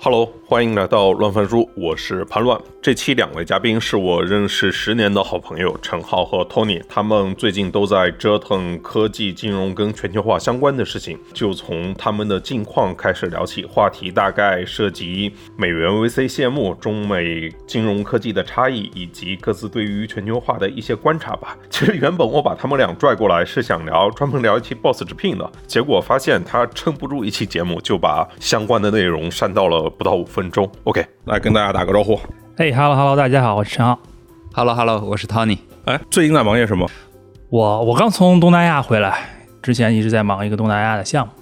Hello，欢迎来到乱翻书，我是潘乱。这期两位嘉宾是我认识十年的好朋友陈浩和 Tony，他们最近都在折腾科技、金融跟全球化相关的事情。就从他们的近况开始聊起，话题大概涉及美元 VC 谢幕、中美金融科技的差异，以及各自对于全球化的一些观察吧。其实原本我把他们俩拽过来是想聊专门聊一期 Boss 直聘的，结果发现他撑不住一期节目，就把相关的内容删到了不到五分钟。OK，来跟大家打个招呼。嘿哈喽哈喽，大家好，我是陈浩。Hello Hello，我是 Tony。哎，最近在忙些什么？我我刚从东南亚回来，之前一直在忙一个东南亚的项目。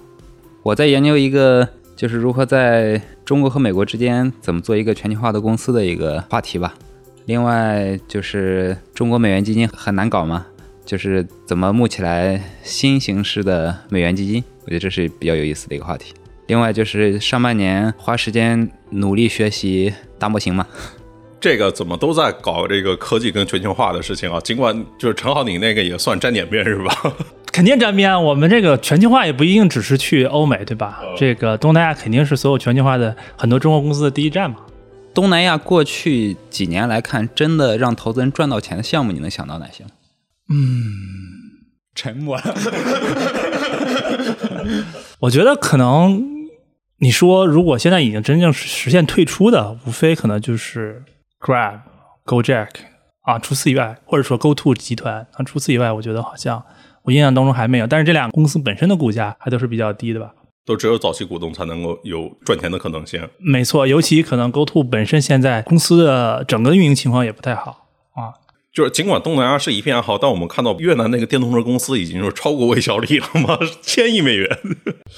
我在研究一个，就是如何在中国和美国之间怎么做一个全球化的公司的一个话题吧。另外就是中国美元基金很难搞吗，就是怎么募起来新形式的美元基金，我觉得这是比较有意思的一个话题。另外就是上半年花时间努力学习大模型嘛，这个怎么都在搞这个科技跟全球化的事情啊？尽管就是陈浩，你那个也算沾点边是吧？肯定沾边，我们这个全球化也不一定只是去欧美，对吧？这个东南亚肯定是所有全球化的很多中国公司的第一站嘛。东南亚过去几年来看，真的让投资人赚到钱的项目，你能想到哪些吗？嗯，沉默了。我觉得可能你说，如果现在已经真正实现退出的，无非可能就是 Grab、GoJack 啊，除此以外，或者说 GoTo 集团啊，除此以外，我觉得好像我印象当中还没有。但是这两个公司本身的股价还都是比较低的吧？都只有早期股东才能够有赚钱的可能性。没错，尤其可能 GoTo 本身现在公司的整个运营情况也不太好啊。就是尽管东南亚是一片好，但我们看到越南那个电动车公司已经是超过魏小李了嘛，千亿美元。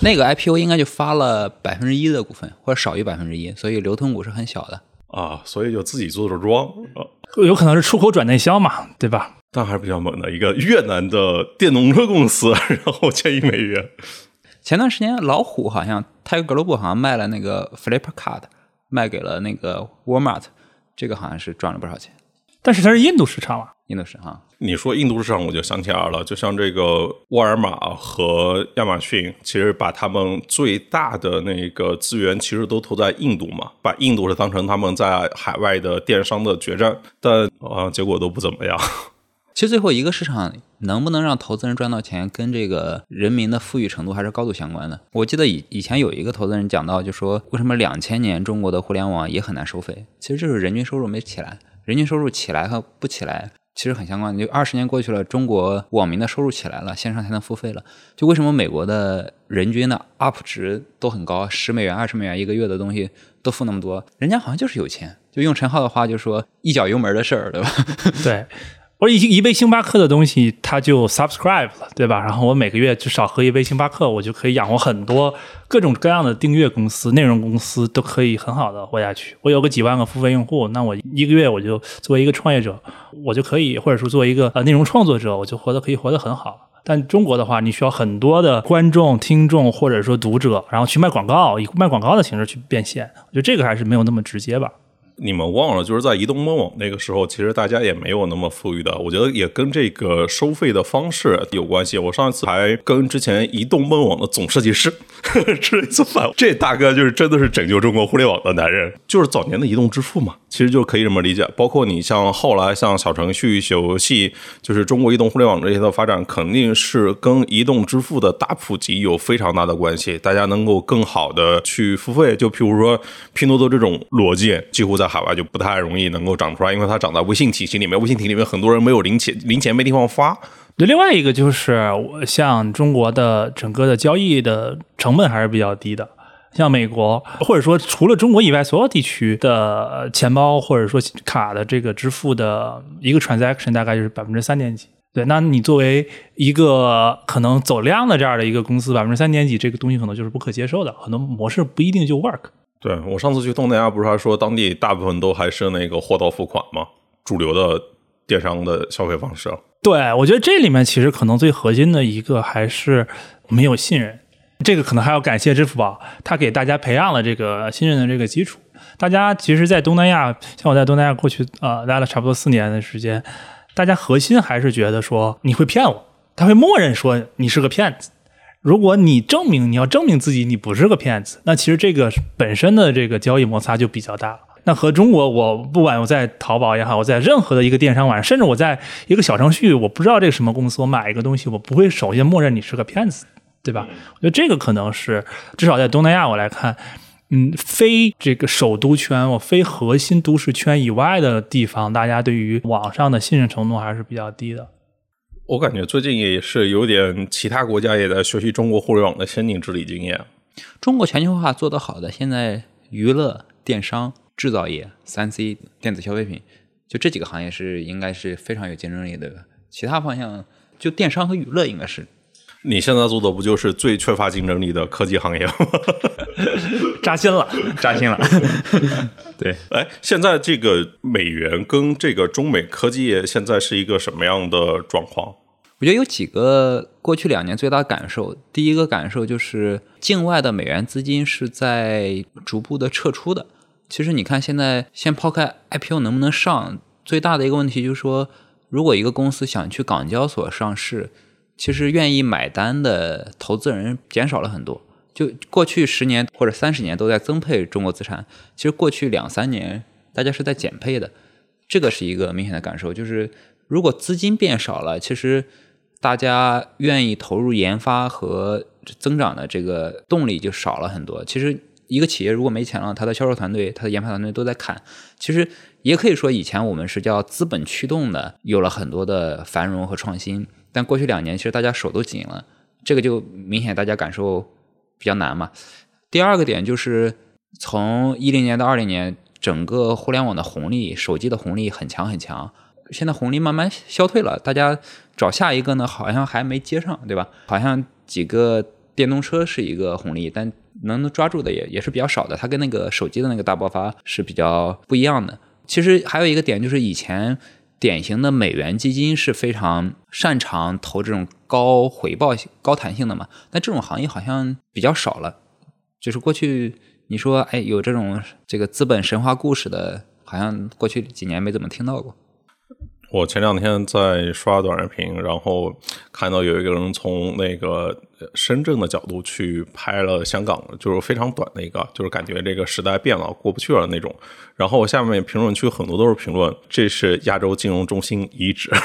那个 IPO 应该就发了百分之一的股份，或者少于百分之一，所以流通股是很小的。啊，所以就自己做着庄啊，有可能是出口转内销嘛，对吧？但还是比较猛的一个越南的电动车公司，然后千亿美元。前段时间老虎好像 Tiger Global 好像卖了那个 Flipkart，卖给了那个 Walmart，这个好像是赚了不少钱。但是它是印度市场嘛，印度市场，你说印度市场，我就想起来了，就像这个沃尔玛和亚马逊，其实把他们最大的那个资源其实都投在印度嘛，把印度是当成他们在海外的电商的决战，但啊、结果都不怎么样。其实最后一个市场能不能让投资人赚到钱，跟这个人民的富裕程度还是高度相关的。我记得以以前有一个投资人讲到，就说为什么两千年中国的互联网也很难收费，其实就是人均收入没起来，人均收入起来和不起来。其实很相关，就二十年过去了，中国网民的收入起来了，线上才能付费了。就为什么美国的人均的 UP 值都很高，十美元、二十美元一个月的东西都付那么多，人家好像就是有钱。就用陈浩的话就说，一脚油门的事儿，对吧？对。我一一杯星巴克的东西，它就 subscribe 了，对吧？然后我每个月至少喝一杯星巴克，我就可以养活很多各种各样的订阅公司、内容公司，都可以很好的活下去。我有个几万个付费用户，那我一个月我就作为一个创业者，我就可以，或者说作为一个呃内容创作者，我就活得可以活得很好。但中国的话，你需要很多的观众、听众或者说读者，然后去卖广告，以卖广告的形式去变现。我觉得这个还是没有那么直接吧。你们忘了，就是在移动梦网那个时候，其实大家也没有那么富裕的。我觉得也跟这个收费的方式有关系。我上一次还跟之前移动梦网的总设计师 吃了一次饭，这大哥就是真的是拯救中国互联网的男人，就是早年的移动支付嘛，其实就可以这么理解。包括你像后来像小程序、小游戏，就是中国移动互联网这些的发展，肯定是跟移动支付的大普及有非常大的关系。大家能够更好的去付费，就譬如说拼多多这种逻辑，几乎在海外就不太容易能够长出来，因为它长在微信体系里面，微信体系里面很多人没有零钱，零钱没地方发。对，另外一个就是我像中国的整个的交易的成本还是比较低的，像美国或者说除了中国以外，所有地区的钱包或者说卡的这个支付的一个 transaction 大概就是百分之三点几。对，那你作为一个可能走量的这样的一个公司，百分之三点几这个东西可能就是不可接受的，很多模式不一定就 work。对我上次去东南亚，不是还说当地大部分都还是那个货到付款吗？主流的电商的消费方式。对，我觉得这里面其实可能最核心的一个还是没有信任，这个可能还要感谢支付宝，它给大家培养了这个信任的这个基础。大家其实，在东南亚，像我在东南亚过去呃待了差不多四年的时间，大家核心还是觉得说你会骗我，他会默认说你是个骗子。如果你证明你要证明自己你不是个骗子，那其实这个本身的这个交易摩擦就比较大了。那和中国，我不管我在淘宝也好，我在任何的一个电商网站，甚至我在一个小程序，我不知道这个什么公司，我买一个东西，我不会首先默认你是个骗子，对吧？我觉得这个可能是至少在东南亚我来看，嗯，非这个首都圈，我非核心都市圈以外的地方，大家对于网上的信任程度还是比较低的。我感觉最近也是有点，其他国家也在学习中国互联网的先进治理经验。中国全球化做得好的，现在娱乐、电商、制造业、三 C、电子消费品，就这几个行业是应该是非常有竞争力的。其他方向，就电商和娱乐应该是。你现在做的不就是最缺乏竞争力的科技行业吗？扎心了，扎心了。对，哎，现在这个美元跟这个中美科技业现在是一个什么样的状况？我觉得有几个过去两年最大的感受。第一个感受就是境外的美元资金是在逐步的撤出的。其实你看，现在先抛开 IPO 能不能上，最大的一个问题就是说，如果一个公司想去港交所上市。其实愿意买单的投资人减少了很多。就过去十年或者三十年都在增配中国资产，其实过去两三年大家是在减配的，这个是一个明显的感受。就是如果资金变少了，其实大家愿意投入研发和增长的这个动力就少了很多。其实一个企业如果没钱了，它的销售团队、它的研发团队都在砍。其实也可以说，以前我们是叫资本驱动的，有了很多的繁荣和创新。但过去两年，其实大家手都紧了，这个就明显大家感受比较难嘛。第二个点就是，从一零年到二零年，整个互联网的红利、手机的红利很强很强，现在红利慢慢消退了，大家找下一个呢，好像还没接上，对吧？好像几个电动车是一个红利，但能抓住的也也是比较少的，它跟那个手机的那个大爆发是比较不一样的。其实还有一个点就是以前。典型的美元基金是非常擅长投这种高回报、高弹性的嘛？但这种行业好像比较少了。就是过去你说，哎，有这种这个资本神话故事的，好像过去几年没怎么听到过。我前两天在刷短视频，然后看到有一个人从那个深圳的角度去拍了香港，就是非常短的一个，就是感觉这个时代变了，过不去了那种。然后下面评论区很多都是评论，这是亚洲金融中心遗址。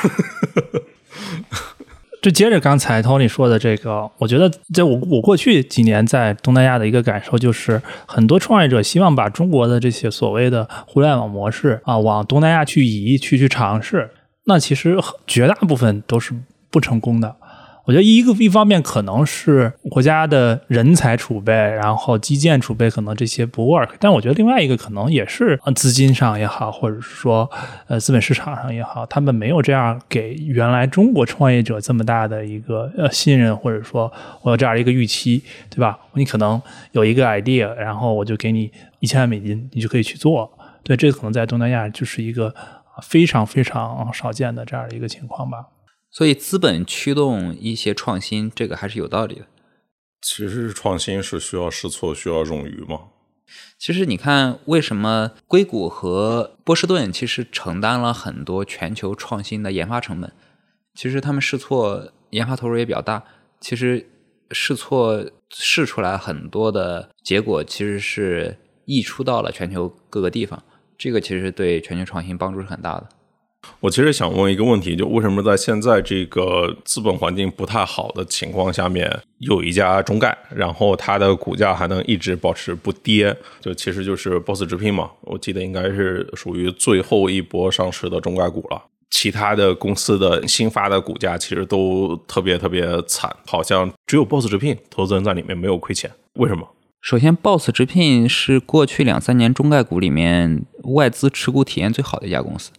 就接着刚才 Tony 说的这个，我觉得在我我过去几年在东南亚的一个感受就是，很多创业者希望把中国的这些所谓的互联网模式啊，往东南亚去移，去去尝试。那其实绝大部分都是不成功的。我觉得一个一方面可能是国家的人才储备，然后基建储备可能这些不 work，但我觉得另外一个可能也是资金上也好，或者是说呃资本市场上也好，他们没有这样给原来中国创业者这么大的一个呃信任，或者说我有这样的一个预期，对吧？你可能有一个 idea，然后我就给你一千万美金，你就可以去做。对，这可能在东南亚就是一个非常非常少见的这样的一个情况吧。所以，资本驱动一些创新，这个还是有道理的。其实，创新是需要试错、需要冗余吗？其实，你看，为什么硅谷和波士顿其实承担了很多全球创新的研发成本？其实，他们试错、研发投入也比较大。其实，试错试出来很多的结果，其实是溢出到了全球各个地方。这个其实对全球创新帮助是很大的。我其实想问一个问题，就为什么在现在这个资本环境不太好的情况下面，有一家中概，然后它的股价还能一直保持不跌？就其实就是 Boss 直聘嘛，我记得应该是属于最后一波上市的中概股了。其他的公司的新发的股价其实都特别特别惨，好像只有 Boss 直聘投资人在里面没有亏钱，为什么？首先，Boss 直聘是过去两三年中概股里面外资持股体验最好的一家公司。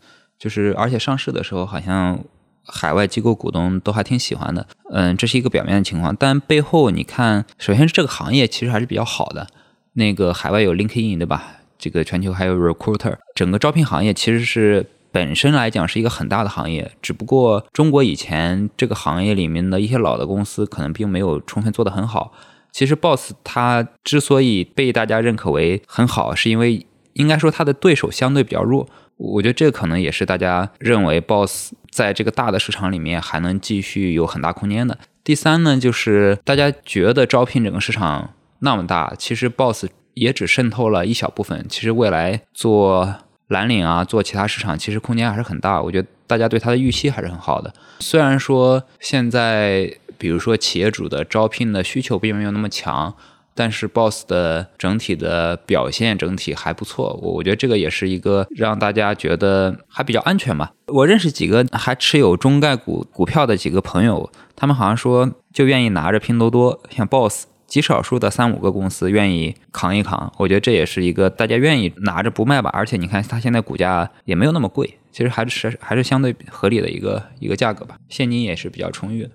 就是，而且上市的时候，好像海外机构股东都还挺喜欢的。嗯，这是一个表面的情况，但背后你看，首先是这个行业其实还是比较好的。那个海外有 LinkedIn 对吧？这个全球还有 Recruiter，整个招聘行业其实是本身来讲是一个很大的行业。只不过中国以前这个行业里面的一些老的公司可能并没有充分做得很好。其实 Boss 它之所以被大家认可为很好，是因为应该说它的对手相对比较弱。我觉得这可能也是大家认为 Boss 在这个大的市场里面还能继续有很大空间的。第三呢，就是大家觉得招聘整个市场那么大，其实 Boss 也只渗透了一小部分。其实未来做蓝领啊，做其他市场，其实空间还是很大。我觉得大家对它的预期还是很好的。虽然说现在，比如说企业主的招聘的需求并没有那么强。但是 Boss 的整体的表现整体还不错，我我觉得这个也是一个让大家觉得还比较安全吧。我认识几个还持有中概股股票的几个朋友，他们好像说就愿意拿着拼多多，像 Boss 极少数的三五个公司愿意扛一扛。我觉得这也是一个大家愿意拿着不卖吧。而且你看它现在股价也没有那么贵，其实还是还是相对合理的一个一个价格吧，现金也是比较充裕的。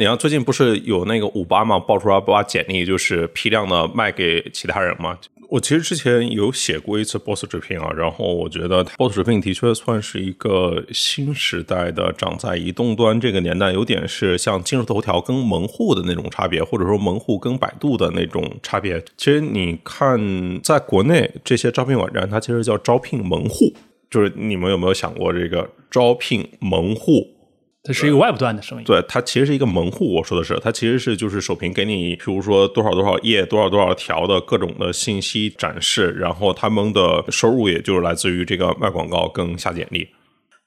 你看，最近不是有那个五八嘛，爆出来把简历就是批量的卖给其他人嘛？我其实之前有写过一次 Boss 直聘啊，然后我觉得 Boss 直聘的确算是一个新时代的长在移动端这个年代，有点是像今日头条跟门户的那种差别，或者说门户跟百度的那种差别。其实你看，在国内这些招聘网站，它其实叫招聘门户，就是你们有没有想过这个招聘门户？它是一个外部端的生意，对，它其实是一个门户。我说的是，它其实是就是首屏给你，比如说多少多少页、多少多少条的各种的信息展示，然后他们的收入也就是来自于这个卖广告跟下简历。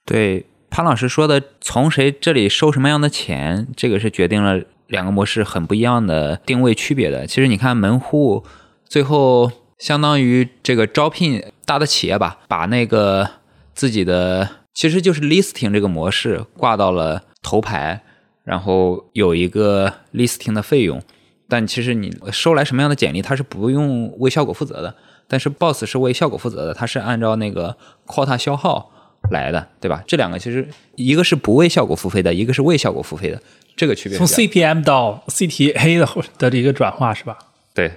对，潘老师说的，从谁这里收什么样的钱，这个是决定了两个模式很不一样的定位区别的。其实你看门户，最后相当于这个招聘大的企业吧，把那个自己的。其实就是 listing 这个模式挂到了头牌，然后有一个 listing 的费用，但其实你收来什么样的简历，它是不用为效果负责的。但是 boss 是为效果负责的，它是按照那个 quota 消耗来的，对吧？这两个其实一个是不为效果付费的，一个是为效果付费的，这个区别。从 CPM 到 CTA 的的一个转化是吧？对，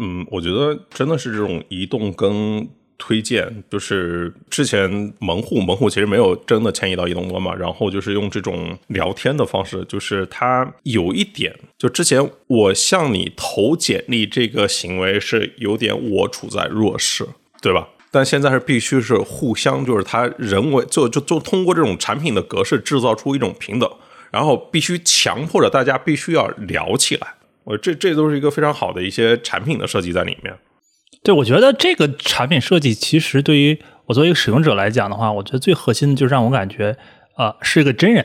嗯，我觉得真的是这种移动跟。推荐就是之前门户，门户其实没有真的迁移到移动端嘛，然后就是用这种聊天的方式，就是它有一点，就之前我向你投简历这个行为是有点我处在弱势，对吧？但现在是必须是互相，就是它人为就就就通过这种产品的格式制造出一种平等，然后必须强迫着大家必须要聊起来，我这这都是一个非常好的一些产品的设计在里面。对，我觉得这个产品设计其实对于我作为一个使用者来讲的话，我觉得最核心的就是让我感觉，呃，是一个真人，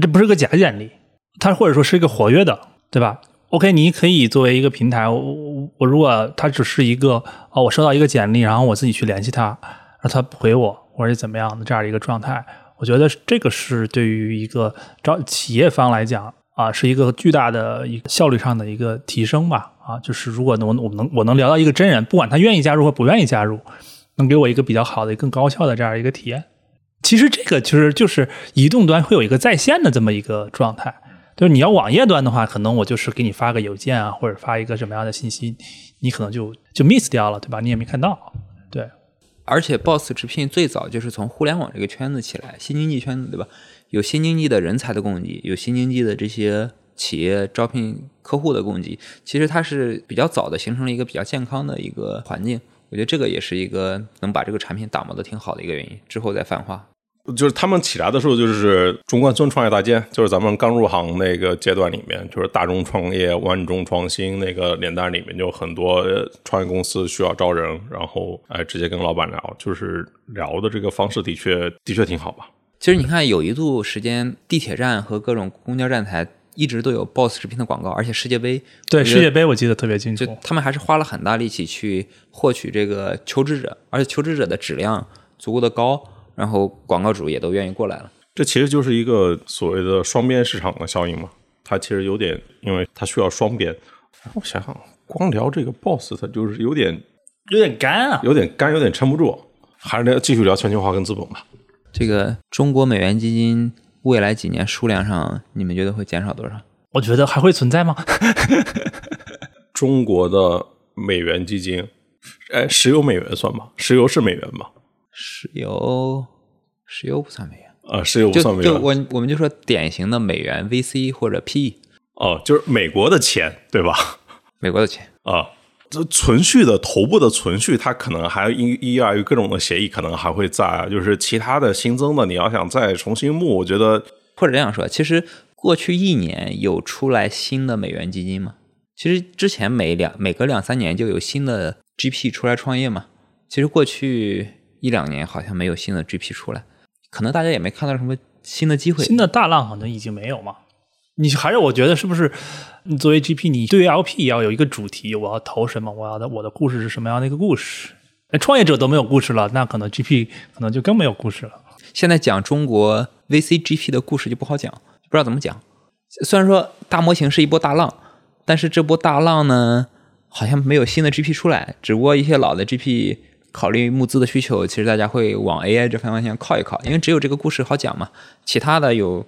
这不是个假简历，它或者说是一个活跃的，对吧？OK，你可以作为一个平台，我我如果它只是一个，哦，我收到一个简历，然后我自己去联系他，让他不回我，或者怎么样的这样的一个状态，我觉得这个是对于一个招企业方来讲。啊，是一个巨大的一个效率上的一个提升吧。啊，就是如果能我能我能聊到一个真人，不管他愿意加入或不愿意加入，能给我一个比较好的、更高效的这样一个体验。其实这个其实就是移动端会有一个在线的这么一个状态。就是你要网页端的话，可能我就是给你发个邮件啊，或者发一个什么样的信息，你可能就就 miss 掉了，对吧？你也没看到。而且 Boss 直聘最早就是从互联网这个圈子起来，新经济圈子，对吧？有新经济的人才的供给，有新经济的这些企业招聘客户的供给，其实它是比较早的形成了一个比较健康的一个环境。我觉得这个也是一个能把这个产品打磨的挺好的一个原因。之后再泛化，就是他们起来的时候，就是中关村创业大街，就是咱们刚入行那个阶段里面，就是大众创业、万众创新那个年代里面，就很多创业公司需要招人，然后哎直接跟老板聊，就是聊的这个方式的确的确挺好吧。其实你看，有一度时间，地铁站和各种公交站台一直都有 BOSS 直聘的广告，而且世界杯，对世界杯我记得特别清楚。就他们还是花了很大力气去获取这个求职者，而且求职者的质量足够的高，然后广告主也都愿意过来了。这其实就是一个所谓的双边市场的效应嘛。它其实有点，因为它需要双边。我想想，光聊这个 BOSS，它就是有点有点干啊，有点干，有点撑不住。还是聊继续聊全球化跟资本吧。这个中国美元基金未来几年数量上，你们觉得会减少多少？我觉得还会存在吗？中国的美元基金，哎，石油美元算吗？石油是美元吗？石油，石油不算美元啊，石油不算美元。就我我们就说典型的美元 VC 或者 PE，哦，就是美国的钱，对吧？美国的钱啊。这存续的头部的存续，它可能还依依赖于各种的协议，可能还会在。就是其他的新增的，你要想再重新募，我觉得或者这样说，其实过去一年有出来新的美元基金吗？其实之前每两每隔两三年就有新的 GP 出来创业嘛。其实过去一两年好像没有新的 GP 出来，可能大家也没看到什么新的机会。新的大浪好像已经没有嘛。你还是我觉得是不是？你作为 GP，你对于 LP 要有一个主题，我要投什么？我要的我的故事是什么样的一个故事？那创业者都没有故事了，那可能 GP 可能就更没有故事了。现在讲中国 VCGP 的故事就不好讲，不知道怎么讲。虽然说大模型是一波大浪，但是这波大浪呢，好像没有新的 GP 出来，只不过一些老的 GP。考虑募资的需求，其实大家会往 AI 这方向靠一靠，因为只有这个故事好讲嘛。其他的有，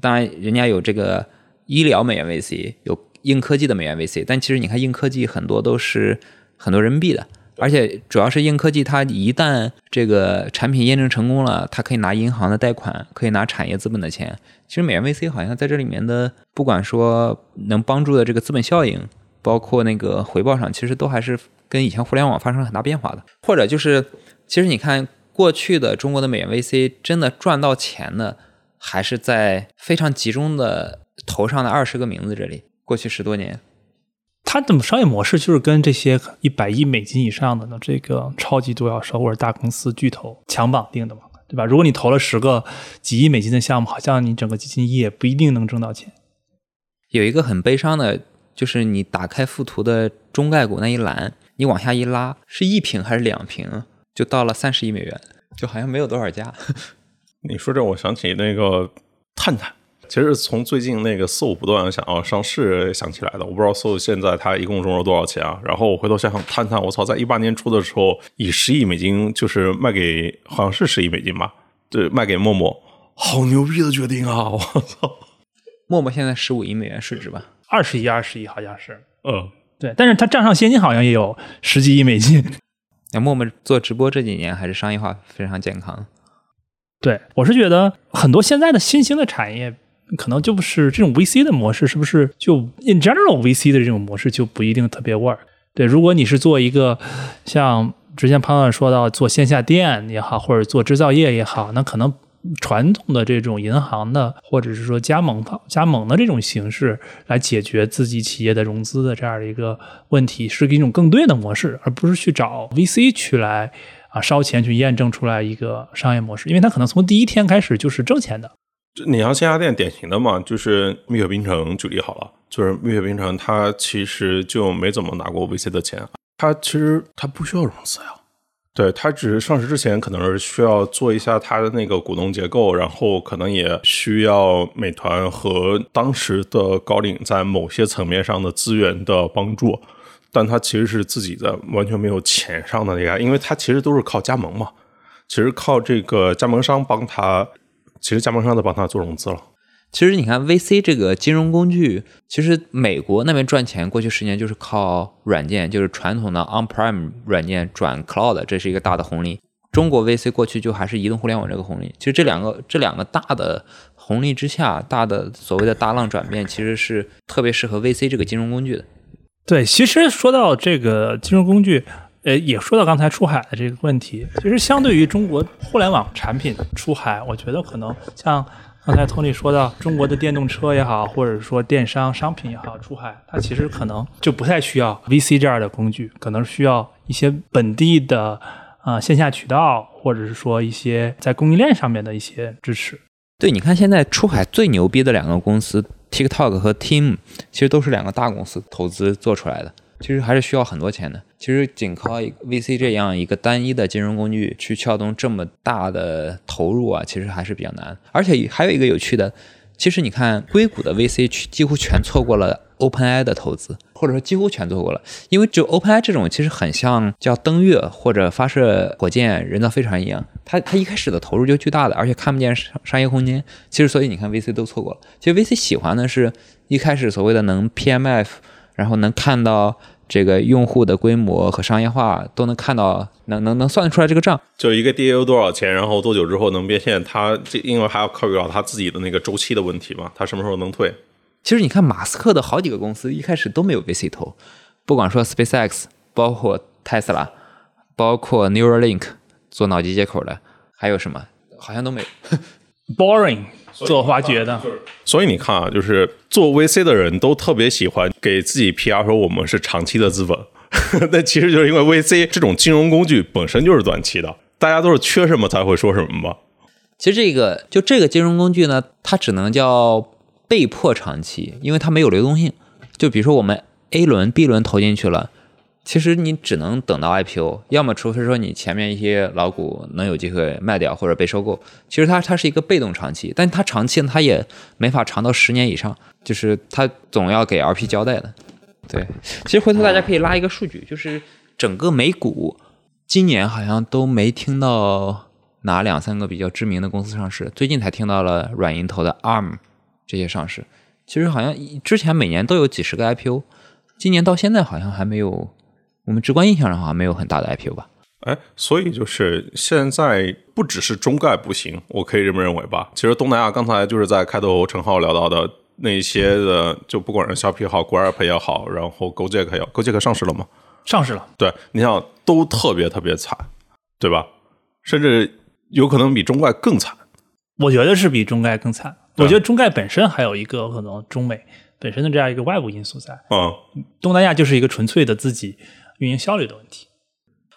当然人家有这个医疗美元 VC，有硬科技的美元 VC，但其实你看硬科技很多都是很多人民币的，而且主要是硬科技，它一旦这个产品验证成功了，它可以拿银行的贷款，可以拿产业资本的钱。其实美元 VC 好像在这里面的，不管说能帮助的这个资本效应，包括那个回报上，其实都还是。跟以前互联网发生了很大变化的，或者就是，其实你看过去的中国的美元 VC 真的赚到钱的，还是在非常集中的头上的二十个名字这里。过去十多年，它的商业模式就是跟这些一百亿美金以上的呢这个超级独角兽或者大公司巨头强绑定的嘛，对吧？如果你投了十个几亿美金的项目，好像你整个基金业不一定能挣到钱。有一个很悲伤的，就是你打开附图的中概股那一栏。你往下一拉，是一瓶还是两瓶，就到了三十亿美元，就好像没有多少家。你说这，我想起那个探探，其实从最近那个 SO 不断想要上市想起来的。我不知道 SO 现在它一共融了多少钱啊？然后我回头想想，探探，我操，在一八年初的时候以十亿美金就是卖给，好像是十亿美金吧？对，卖给陌陌，好牛逼的决定啊！我操，陌陌现在十五亿美元市值吧？二十亿，二十亿好像是，嗯。对，但是它账上现金好像也有十几亿美金。那陌陌做直播这几年还是商业化非常健康。对，我是觉得很多现在的新兴的产业，可能就是这种 VC 的模式，是不是就 in general VC 的这种模式就不一定特别 work？对，如果你是做一个像之前潘老师说到做线下店也好，或者做制造业也好，那可能。传统的这种银行的，或者是说加盟方加盟的这种形式来解决自己企业的融资的这样的一个问题，是一种更对的模式，而不是去找 VC 去来啊烧钱去验证出来一个商业模式，因为它可能从第一天开始就是挣钱的。你像线下店典型的嘛，就是蜜雪冰城举例好了，就是蜜雪冰城它其实就没怎么拿过 VC 的钱，它其实它不需要融资呀。对他只是上市之前可能是需要做一下他的那个股东结构，然后可能也需要美团和当时的高瓴在某些层面上的资源的帮助，但他其实是自己的完全没有钱上的那个，因为他其实都是靠加盟嘛，其实靠这个加盟商帮他，其实加盟商在帮他做融资了。其实你看 VC 这个金融工具，其实美国那边赚钱，过去十年就是靠软件，就是传统的 on-prem 软件转 cloud，这是一个大的红利。中国 VC 过去就还是移动互联网这个红利。其实这两个这两个大的红利之下，大的所谓的大浪转变，其实是特别适合 VC 这个金融工具的。对，其实说到这个金融工具，呃，也说到刚才出海的这个问题。其实相对于中国互联网产品出海，我觉得可能像。刚才 Tony 说到中国的电动车也好，或者说电商商品也好，出海它其实可能就不太需要 VC 这样的工具，可能需要一些本地的啊线下渠道，或者是说一些在供应链上面的一些支持。对，你看现在出海最牛逼的两个公司 TikTok 和 Team，其实都是两个大公司投资做出来的。其实还是需要很多钱的。其实仅靠 VC 这样一个单一的金融工具去撬动这么大的投入啊，其实还是比较难。而且还有一个有趣的，其实你看硅谷的 VC 几乎全错过了 OpenAI 的投资，或者说几乎全错过了。因为就 OpenAI 这种其实很像叫登月或者发射火箭、人造飞船一样，它它一开始的投入就巨大的，而且看不见商商业空间。其实所以你看 VC 都错过了。其实 VC 喜欢的是一开始所谓的能 PMF。然后能看到这个用户的规模和商业化都能看到，能能能算得出来这个账。就一个 DAU 多少钱，然后多久之后能变现？它这因为还要考虑到他自己的那个周期的问题嘛，他什么时候能退？其实你看马斯克的好几个公司一开始都没有 VC 投，不管说 SpaceX，包括 Tesla，包括 Neuralink 做脑机接口的，还有什么好像都没有。Boring。做挖掘的。所以你看啊，就是做 VC 的人都特别喜欢给自己 PR 说我们是长期的资本，那其实就是因为 VC 这种金融工具本身就是短期的，大家都是缺什么才会说什么嘛。其实这个就这个金融工具呢，它只能叫被迫长期，因为它没有流动性。就比如说我们 A 轮、B 轮投进去了，其实你只能等到 IPO，要么除非说你前面一些老股能有机会卖掉或者被收购。其实它它是一个被动长期，但它长期呢，它也没法长到十年以上，就是它总要给 LP 交代的。对，其实回头大家可以拉一个数据，就是整个美股今年好像都没听到。哪两三个比较知名的公司上市？最近才听到了软银投的 ARM 这些上市。其实好像之前每年都有几十个 IPO，今年到现在好像还没有，我们直观印象上好像没有很大的 IPO 吧？哎，所以就是现在不只是中概不行，我可以这么认为吧？其实东南亚刚才就是在开头陈浩聊到的那些的，就不管是小皮也好，Grab 也好，然后 Gojek 也好，Gojek 上市了吗？上市了。对，你想都特别特别惨，对吧？甚至。有可能比中概更惨，我觉得是比中概更惨。我觉得中概本身还有一个可能，中美本身的这样一个外部因素在。嗯，东南亚就是一个纯粹的自己运营效率的问题。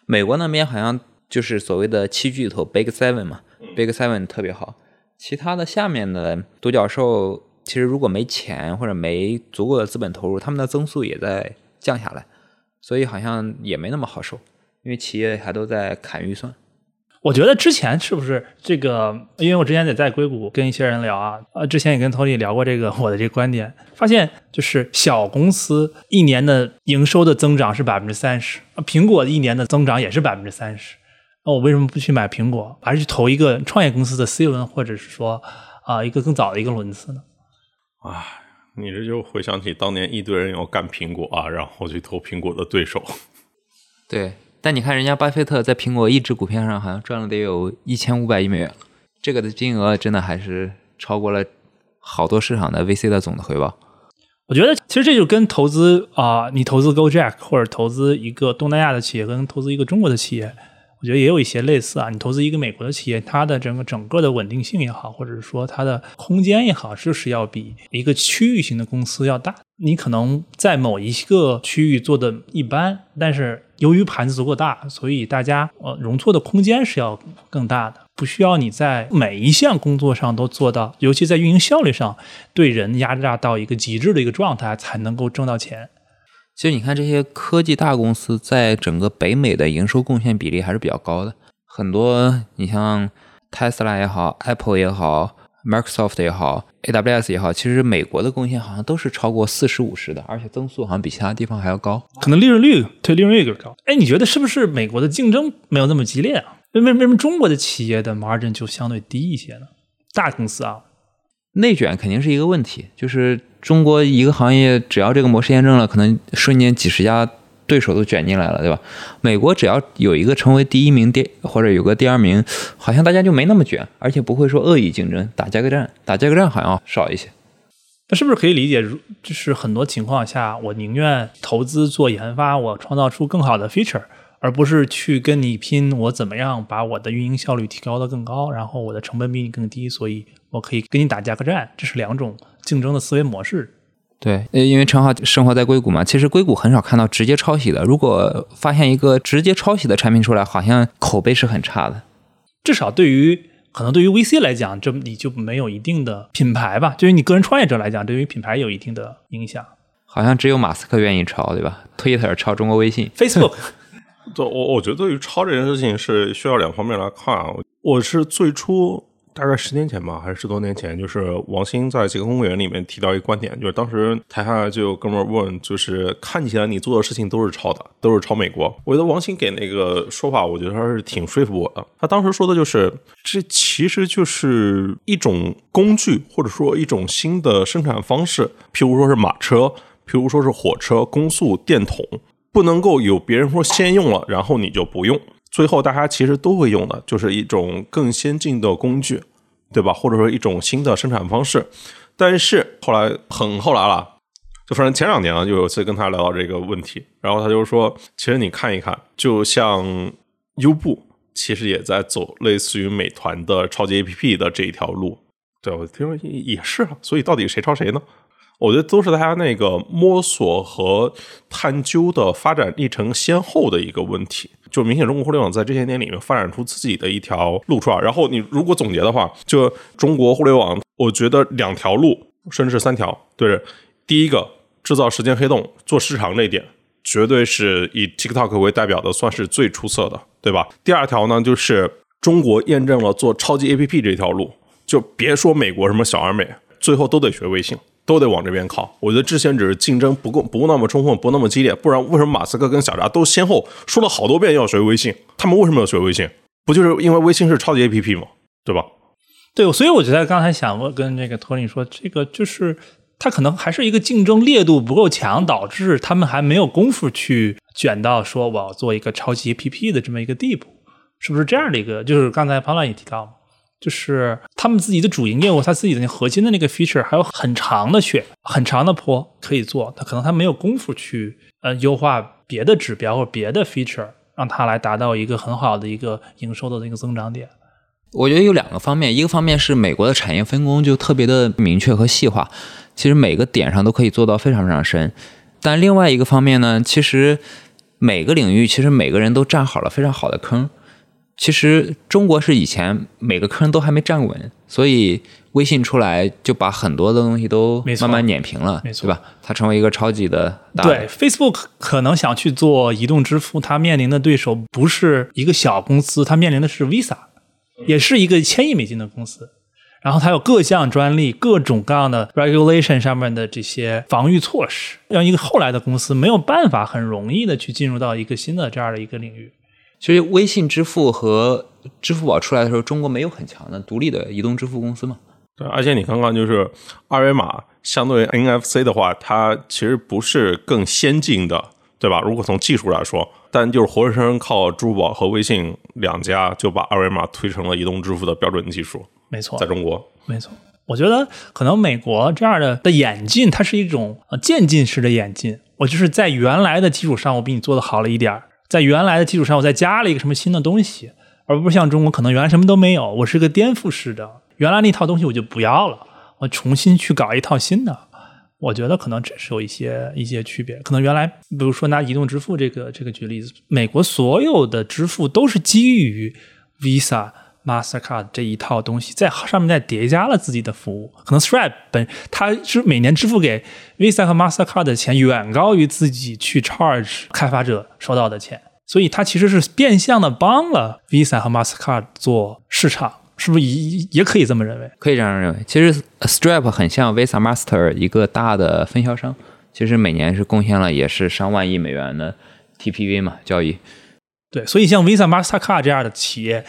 美国那边好像就是所谓的七巨头 Big Seven 嘛，Big Seven 特别好，其他的下面的独角兽其实如果没钱或者没足够的资本投入，他们的增速也在降下来，所以好像也没那么好受，因为企业还都在砍预算。我觉得之前是不是这个？因为我之前也在硅谷跟一些人聊啊，呃，之前也跟 Tony 聊过这个我的这个观点，发现就是小公司一年的营收的增长是百分之三十，苹果一年的增长也是百分之三十，那我为什么不去买苹果，而是去投一个创业公司的 C 轮，或者是说啊一个更早的一个轮次呢？啊，你这就回想起当年一堆人要干苹果啊，然后去投苹果的对手，对。但你看，人家巴菲特在苹果一只股票上好像赚了得有一千五百亿美元，这个的金额真的还是超过了好多市场的 VC 的总的回报。我觉得其实这就跟投资啊，你投资 GoJack 或者投资一个东南亚的企业，跟投资一个中国的企业，我觉得也有一些类似啊。你投资一个美国的企业，它的整个整个的稳定性也好，或者是说它的空间也好，就是要比一个区域型的公司要大。你可能在某一个区域做的一般，但是。由于盘子足够大，所以大家呃容错的空间是要更大的，不需要你在每一项工作上都做到，尤其在运营效率上对人压榨到一个极致的一个状态才能够挣到钱。其实你看这些科技大公司在整个北美的营收贡献比例还是比较高的，很多你像 Tesla 也好，Apple 也好。Microsoft 也好，AWS 也好，其实美国的贡献好像都是超过四十五十的，而且增速好像比其他地方还要高，可能利润率对利润率更高。哎，你觉得是不是美国的竞争没有那么激烈啊？为为为什么中国的企业的 margin 就相对低一些呢？大公司啊，内卷肯定是一个问题，就是中国一个行业只要这个模式验证了，可能瞬间几十家。对手都卷进来了，对吧？美国只要有一个成为第一名，第或者有个第二名，好像大家就没那么卷，而且不会说恶意竞争，打价格战，打价格战好像少一些。那是不是可以理解，如就是很多情况下，我宁愿投资做研发，我创造出更好的 feature，而不是去跟你拼，我怎么样把我的运营效率提高的更高，然后我的成本比你更低，所以我可以跟你打价格战，这是两种竞争的思维模式。对，因为陈浩生活在硅谷嘛，其实硅谷很少看到直接抄袭的。如果发现一个直接抄袭的产品出来，好像口碑是很差的。至少对于可能对于 VC 来讲，这你就没有一定的品牌吧？对于你个人创业者来讲，对于品牌有一定的影响。好像只有马斯克愿意抄，对吧？Twitter 抄中国微信，Facebook。对，我我觉得对于抄这件事情是需要两方面来看。我是最初。大概十年前吧，还是十多年前，就是王兴在《几个公园》里面提到一个观点，就是当时台下就有哥们问，就是看起来你做的事情都是抄的，都是抄美国。我觉得王兴给那个说法，我觉得他是挺说服我的。他当时说的就是，这其实就是一种工具，或者说一种新的生产方式，譬如说是马车，譬如说是火车、公速、电筒，不能够有别人说先用了，然后你就不用。最后，大家其实都会用的，就是一种更先进的工具，对吧？或者说一种新的生产方式。但是后来很后来了，就反正前两年啊，就有次跟他聊到这个问题，然后他就说，其实你看一看，就像优步，其实也在走类似于美团的超级 APP 的这一条路。对，我听说也是啊，所以到底谁抄谁呢？我觉得都是大家那个摸索和探究的发展历程先后的一个问题。就明显中国互联网在这些年里面发展出自己的一条路出来。然后你如果总结的话，就中国互联网，我觉得两条路，甚至是三条。对，第一个制造时间黑洞，做市场那点，绝对是以 TikTok 为代表的，算是最出色的，对吧？第二条呢，就是中国验证了做超级 APP 这条路，就别说美国什么小而美，最后都得学微信。都得往这边靠，我觉得之前只是竞争不够，不那么充分，不那么激烈，不然为什么马斯克跟小扎都先后说了好多遍要学微信？他们为什么要学微信？不就是因为微信是超级 APP 吗？对吧？对，所以我觉得刚才想我跟这个托尼说，这个就是他可能还是一个竞争烈度不够强，导致他们还没有功夫去卷到说我要做一个超级 APP 的这么一个地步，是不是这样的一个？就是刚才潘乱也提到嘛。就是他们自己的主营业务，他自己的那核心的那个 feature 还有很长的血、很长的坡可以做，他可能他没有功夫去呃优化别的指标或别的 feature，让它来达到一个很好的一个营收的那个增长点。我觉得有两个方面，一个方面是美国的产业分工就特别的明确和细化，其实每个点上都可以做到非常非常深。但另外一个方面呢，其实每个领域其实每个人都占好了非常好的坑。其实中国是以前每个坑都还没站稳，所以微信出来就把很多的东西都慢慢碾平了，没错对吧？它成为一个超级的大。对，Facebook 可能想去做移动支付，它面临的对手不是一个小公司，它面临的是 Visa，也是一个千亿美金的公司。然后它有各项专利、各种各样的 regulation 上面的这些防御措施，让一个后来的公司没有办法很容易的去进入到一个新的这样的一个领域。其实微信支付和支付宝出来的时候，中国没有很强的独立的移动支付公司嘛？对，而且你看看就是二维码相对于 NFC 的话，它其实不是更先进的，对吧？如果从技术来说，但就是活生生靠支付宝和微信两家就把二维码推成了移动支付的标准技术。没错，在中国，没错。我觉得可能美国这样的的演进，它是一种渐进式的演进。我就是在原来的基础上，我比你做的好了一点儿。在原来的基础上，我再加了一个什么新的东西，而不是像中国可能原来什么都没有，我是个颠覆式的，原来那套东西我就不要了，我重新去搞一套新的。我觉得可能这是有一些一些区别。可能原来，比如说拿移动支付这个这个举例子，美国所有的支付都是基于 Visa。Mastercard 这一套东西在上面再叠加了自己的服务，可能 Stripe 本它是每年支付给 Visa 和 Mastercard 的钱远高于自己去 charge 开发者收到的钱，所以它其实是变相的帮了 Visa 和 Mastercard 做市场，是不是也也可以这么认为？可以这样认为。其实 Stripe 很像 Visa Master 一个大的分销商，其实每年是贡献了也是上万亿美元的 TPV 嘛交易。对，所以像 Visa、Mastercard 这样的企业。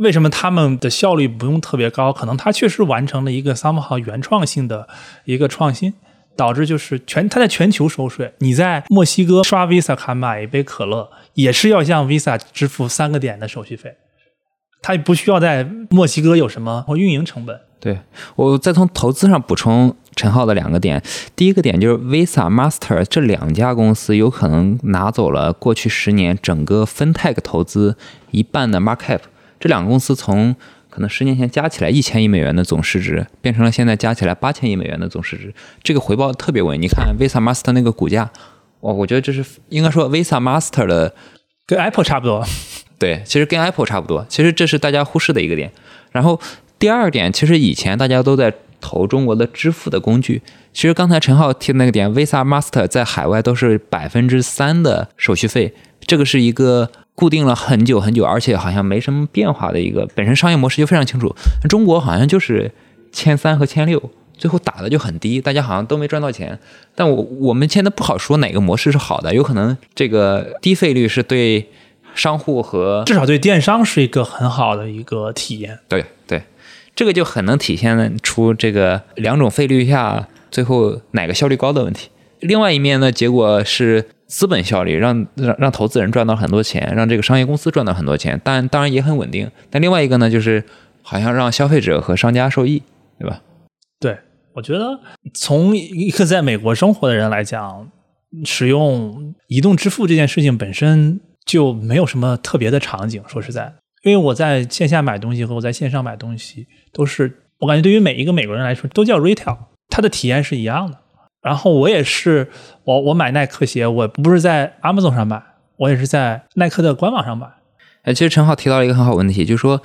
为什么他们的效率不用特别高？可能他确实完成了一个 somehow 原创性的一个创新，导致就是全他在全球收税。你在墨西哥刷 Visa 卡买一杯可乐，也是要向 Visa 支付三个点的手续费，他不需要在墨西哥有什么运营成本。对我再从投资上补充陈浩的两个点，第一个点就是 Visa、Master 这两家公司有可能拿走了过去十年整个 FinTech 投资一半的 Market。这两个公司从可能十年前加起来一千亿美元的总市值，变成了现在加起来八千亿美元的总市值，这个回报特别稳。你看 Visa、Master 那个股价，哇，我觉得这是应该说 Visa、Master 的跟 Apple 差不多。对，其实跟 Apple 差不多。其实这是大家忽视的一个点。然后第二点，其实以前大家都在投中国的支付的工具。其实刚才陈浩提的那个点，Visa、Master 在海外都是百分之三的手续费，这个是一个。固定了很久很久，而且好像没什么变化的一个本身商业模式就非常清楚。中国好像就是千三和千六，最后打的就很低，大家好像都没赚到钱。但我我们现在不好说哪个模式是好的，有可能这个低费率是对商户和至少对电商是一个很好的一个体验。对对，这个就很能体现出这个两种费率下最后哪个效率高的问题。另外一面呢，结果是。资本效率让让让投资人赚到很多钱，让这个商业公司赚到很多钱，但当然也很稳定。但另外一个呢，就是好像让消费者和商家受益，对吧？对，我觉得从一个在美国生活的人来讲，使用移动支付这件事情本身就没有什么特别的场景。说实在，因为我在线下买东西和我在线上买东西都是我感觉对于每一个美国人来说都叫 retail，它的体验是一样的。然后我也是，我我买耐克鞋，我不是在 Amazon 上买，我也是在耐克的官网上买。哎，其实陈浩提到了一个很好问题，就是说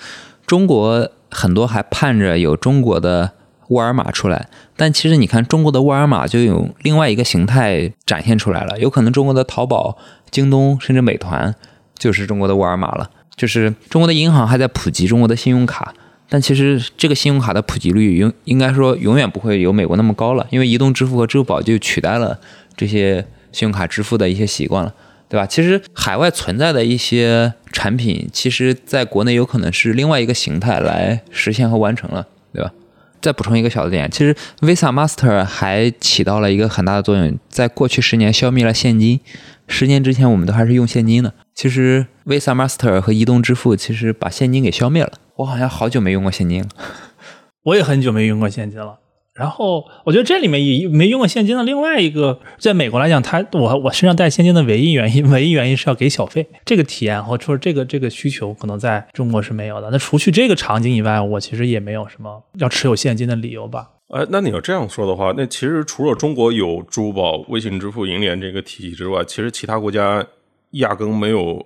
中国很多还盼着有中国的沃尔玛出来，但其实你看中国的沃尔玛就有另外一个形态展现出来了，有可能中国的淘宝、京东甚至美团就是中国的沃尔玛了。就是中国的银行还在普及中国的信用卡，但其实这个信用卡的普及率永应该说永远不会有美国那么高了，因为移动支付和支付宝就取代了这些信用卡支付的一些习惯了。对吧？其实海外存在的一些产品，其实在国内有可能是另外一个形态来实现和完成了，对吧？再补充一个小的点，其实 Visa、Master 还起到了一个很大的作用，在过去十年消灭了现金。十年之前我们都还是用现金的，其实 Visa、Master 和移动支付其实把现金给消灭了。我好像好久没用过现金了，我也很久没用过现金了。然后我觉得这里面也没用过现金的另外一个，在美国来讲，他我我身上带现金的唯一原因，唯一原因是要给小费，这个体验或者说这个这个需求可能在中国是没有的。那除去这个场景以外，我其实也没有什么要持有现金的理由吧。哎，那你要这样说的话，那其实除了中国有支付宝、微信支付、银联这个体系之外，其实其他国家压根没有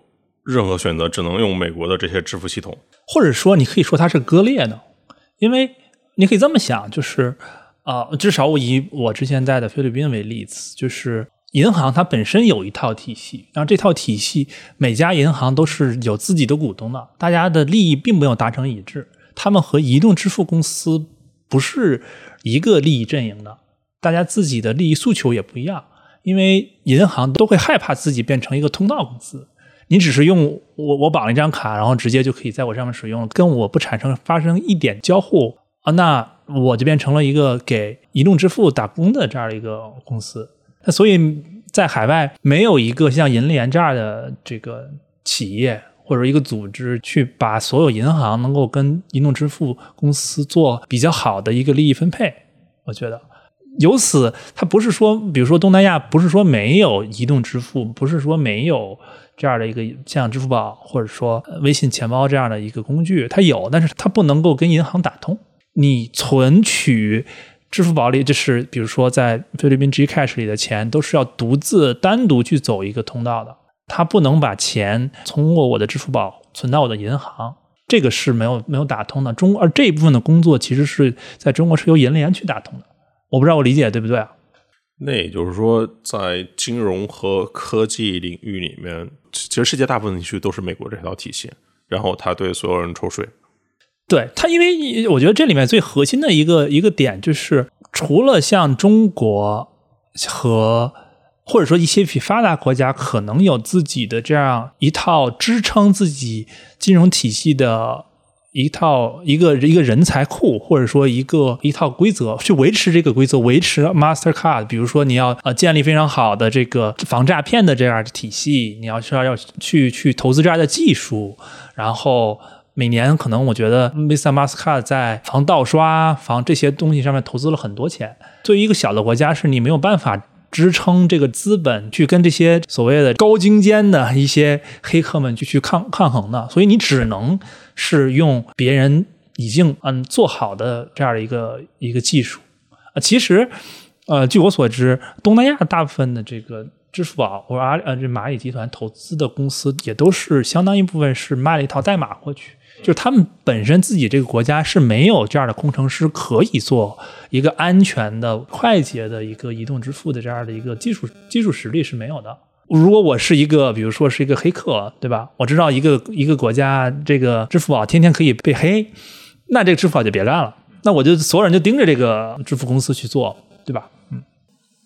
任何选择，只能用美国的这些支付系统，或者说你可以说它是割裂的，因为你可以这么想，就是。啊，至少我以我之前在的菲律宾为例子，就是银行它本身有一套体系，然后这套体系每家银行都是有自己的股东的，大家的利益并没有达成一致，他们和移动支付公司不是一个利益阵营的，大家自己的利益诉求也不一样，因为银行都会害怕自己变成一个通道公司，你只是用我我绑了一张卡，然后直接就可以在我上面使用了，跟我不产生发生一点交互啊，那。我就变成了一个给移动支付打工的这样的一个公司，那所以在海外没有一个像银联这样的这个企业或者一个组织去把所有银行能够跟移动支付公司做比较好的一个利益分配。我觉得由此，它不是说，比如说东南亚不是说没有移动支付，不是说没有这样的一个像支付宝或者说微信钱包这样的一个工具，它有，但是它不能够跟银行打通。你存取支付宝里，就是比如说在菲律宾 Gcash 里的钱，都是要独自单独去走一个通道的，它不能把钱通过我的支付宝存到我的银行，这个是没有没有打通的。中而这一部分的工作其实是在中国是由银联去打通的，我不知道我理解对不对啊？那也就是说，在金融和科技领域里面，其实世界大部分地区都是美国这套体系，然后他对所有人抽税。对他，因为我觉得这里面最核心的一个一个点就是，除了像中国和或者说一些比发达国家可能有自己的这样一套支撑自己金融体系的一套一个一个人才库，或者说一个一套规则去维持这个规则，维持 Master Card。比如说你要呃建立非常好的这个防诈骗的这样的体系，你要需要要去去投资这样的技术，然后。每年可能我觉得 Visa、Mastercard 在防盗刷、防这些东西上面投资了很多钱。作为一个小的国家，是你没有办法支撑这个资本去跟这些所谓的高精尖的一些黑客们去去抗抗衡的，所以你只能是用别人已经嗯做好的这样的一个一个技术啊。其实，呃，据我所知，东南亚大部分的这个支付宝或者阿呃这蚂蚁集团投资的公司，也都是相当一部分是卖了一套代码过去。就是他们本身自己这个国家是没有这样的工程师可以做一个安全的、快捷的一个移动支付的这样的一个技术技术实力是没有的。如果我是一个，比如说是一个黑客，对吧？我知道一个一个国家这个支付宝天天可以被黑，那这个支付宝就别干了，那我就所有人就盯着这个支付公司去做，对吧？嗯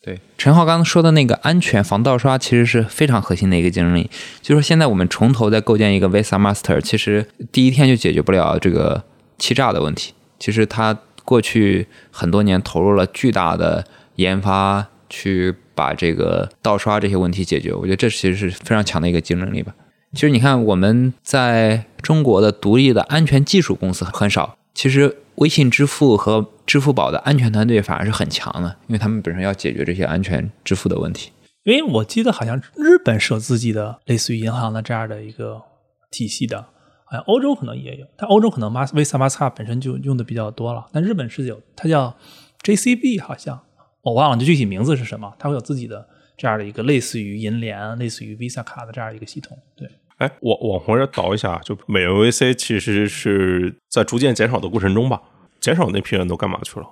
对，陈浩刚刚说的那个安全防盗刷，其实是非常核心的一个竞争力。就是说，现在我们从头再构建一个 Visa Master，其实第一天就解决不了这个欺诈的问题。其实他过去很多年投入了巨大的研发，去把这个盗刷这些问题解决。我觉得这其实是非常强的一个竞争力吧。其实你看，我们在中国的独立的安全技术公司很少。其实微信支付和支付宝的安全团队反而是很强的，因为他们本身要解决这些安全支付的问题。因为我记得好像日本是有自己的类似于银行的这样的一个体系的，好像欧洲可能也有，但欧洲可能马 visa master 本身就用的比较多了，但日本是有，它叫 JCB 好像我忘了，这具体名字是什么，它会有自己的这样的一个类似于银联、类似于 Visa 卡的这样一个系统。对，哎，往往回这倒一下，就美元 VC 其实是在逐渐减少的过程中吧？减少那批人都干嘛去了？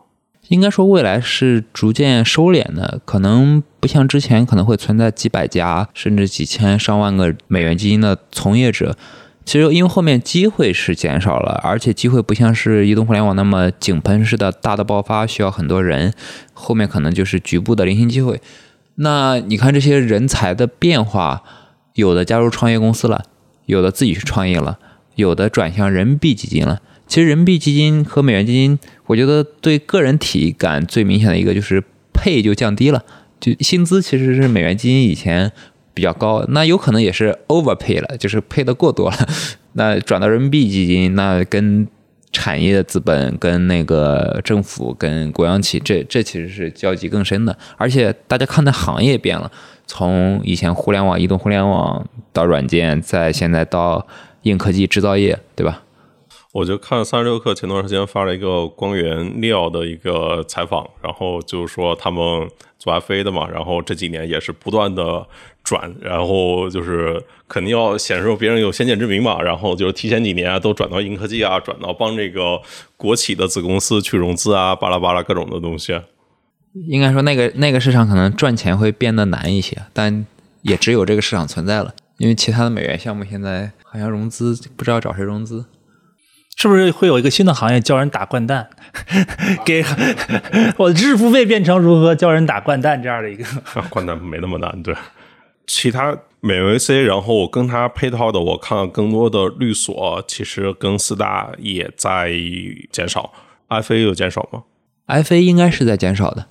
应该说未来是逐渐收敛的，可能不像之前可能会存在几百家甚至几千上万个美元基金的从业者。其实因为后面机会是减少了，而且机会不像是移动互联网那么井喷式的大的爆发，需要很多人，后面可能就是局部的零星机会。那你看这些人才的变化，有的加入创业公司了，有的自己去创业了，有的转向人民币基金了。其实人民币基金和美元基金，我觉得对个人体感最明显的一个就是配就降低了，就薪资其实是美元基金以前。比较高，那有可能也是 overpay 了，就是配的过多了。那转到人民币基金，那跟产业资本、跟那个政府、跟国央企，这这其实是交集更深的。而且大家看的行业变了，从以前互联网、移动互联网到软件，再现在到硬科技制造业，对吧？我就看三十六氪前段时间发了一个光源料的一个采访，然后就是说他们做 FA 的嘛，然后这几年也是不断的。转，然后就是肯定要显示别人有先见之明嘛，然后就是提前几年都转到硬科技啊，转到帮这个国企的子公司去融资啊，巴拉巴拉各种的东西。应该说那个那个市场可能赚钱会变得难一些，但也只有这个市场存在了，因为其他的美元项目现在好像融资不知道找谁融资，是不是会有一个新的行业教人打掼蛋？给我知识付费变成如何教人打掼蛋这样的一个？掼蛋没那么难，对。其他美 VC，然后我跟它配套的，我看更多的律所，其实跟四大也在减少。FA 有减少吗？FA 应该是在减少的，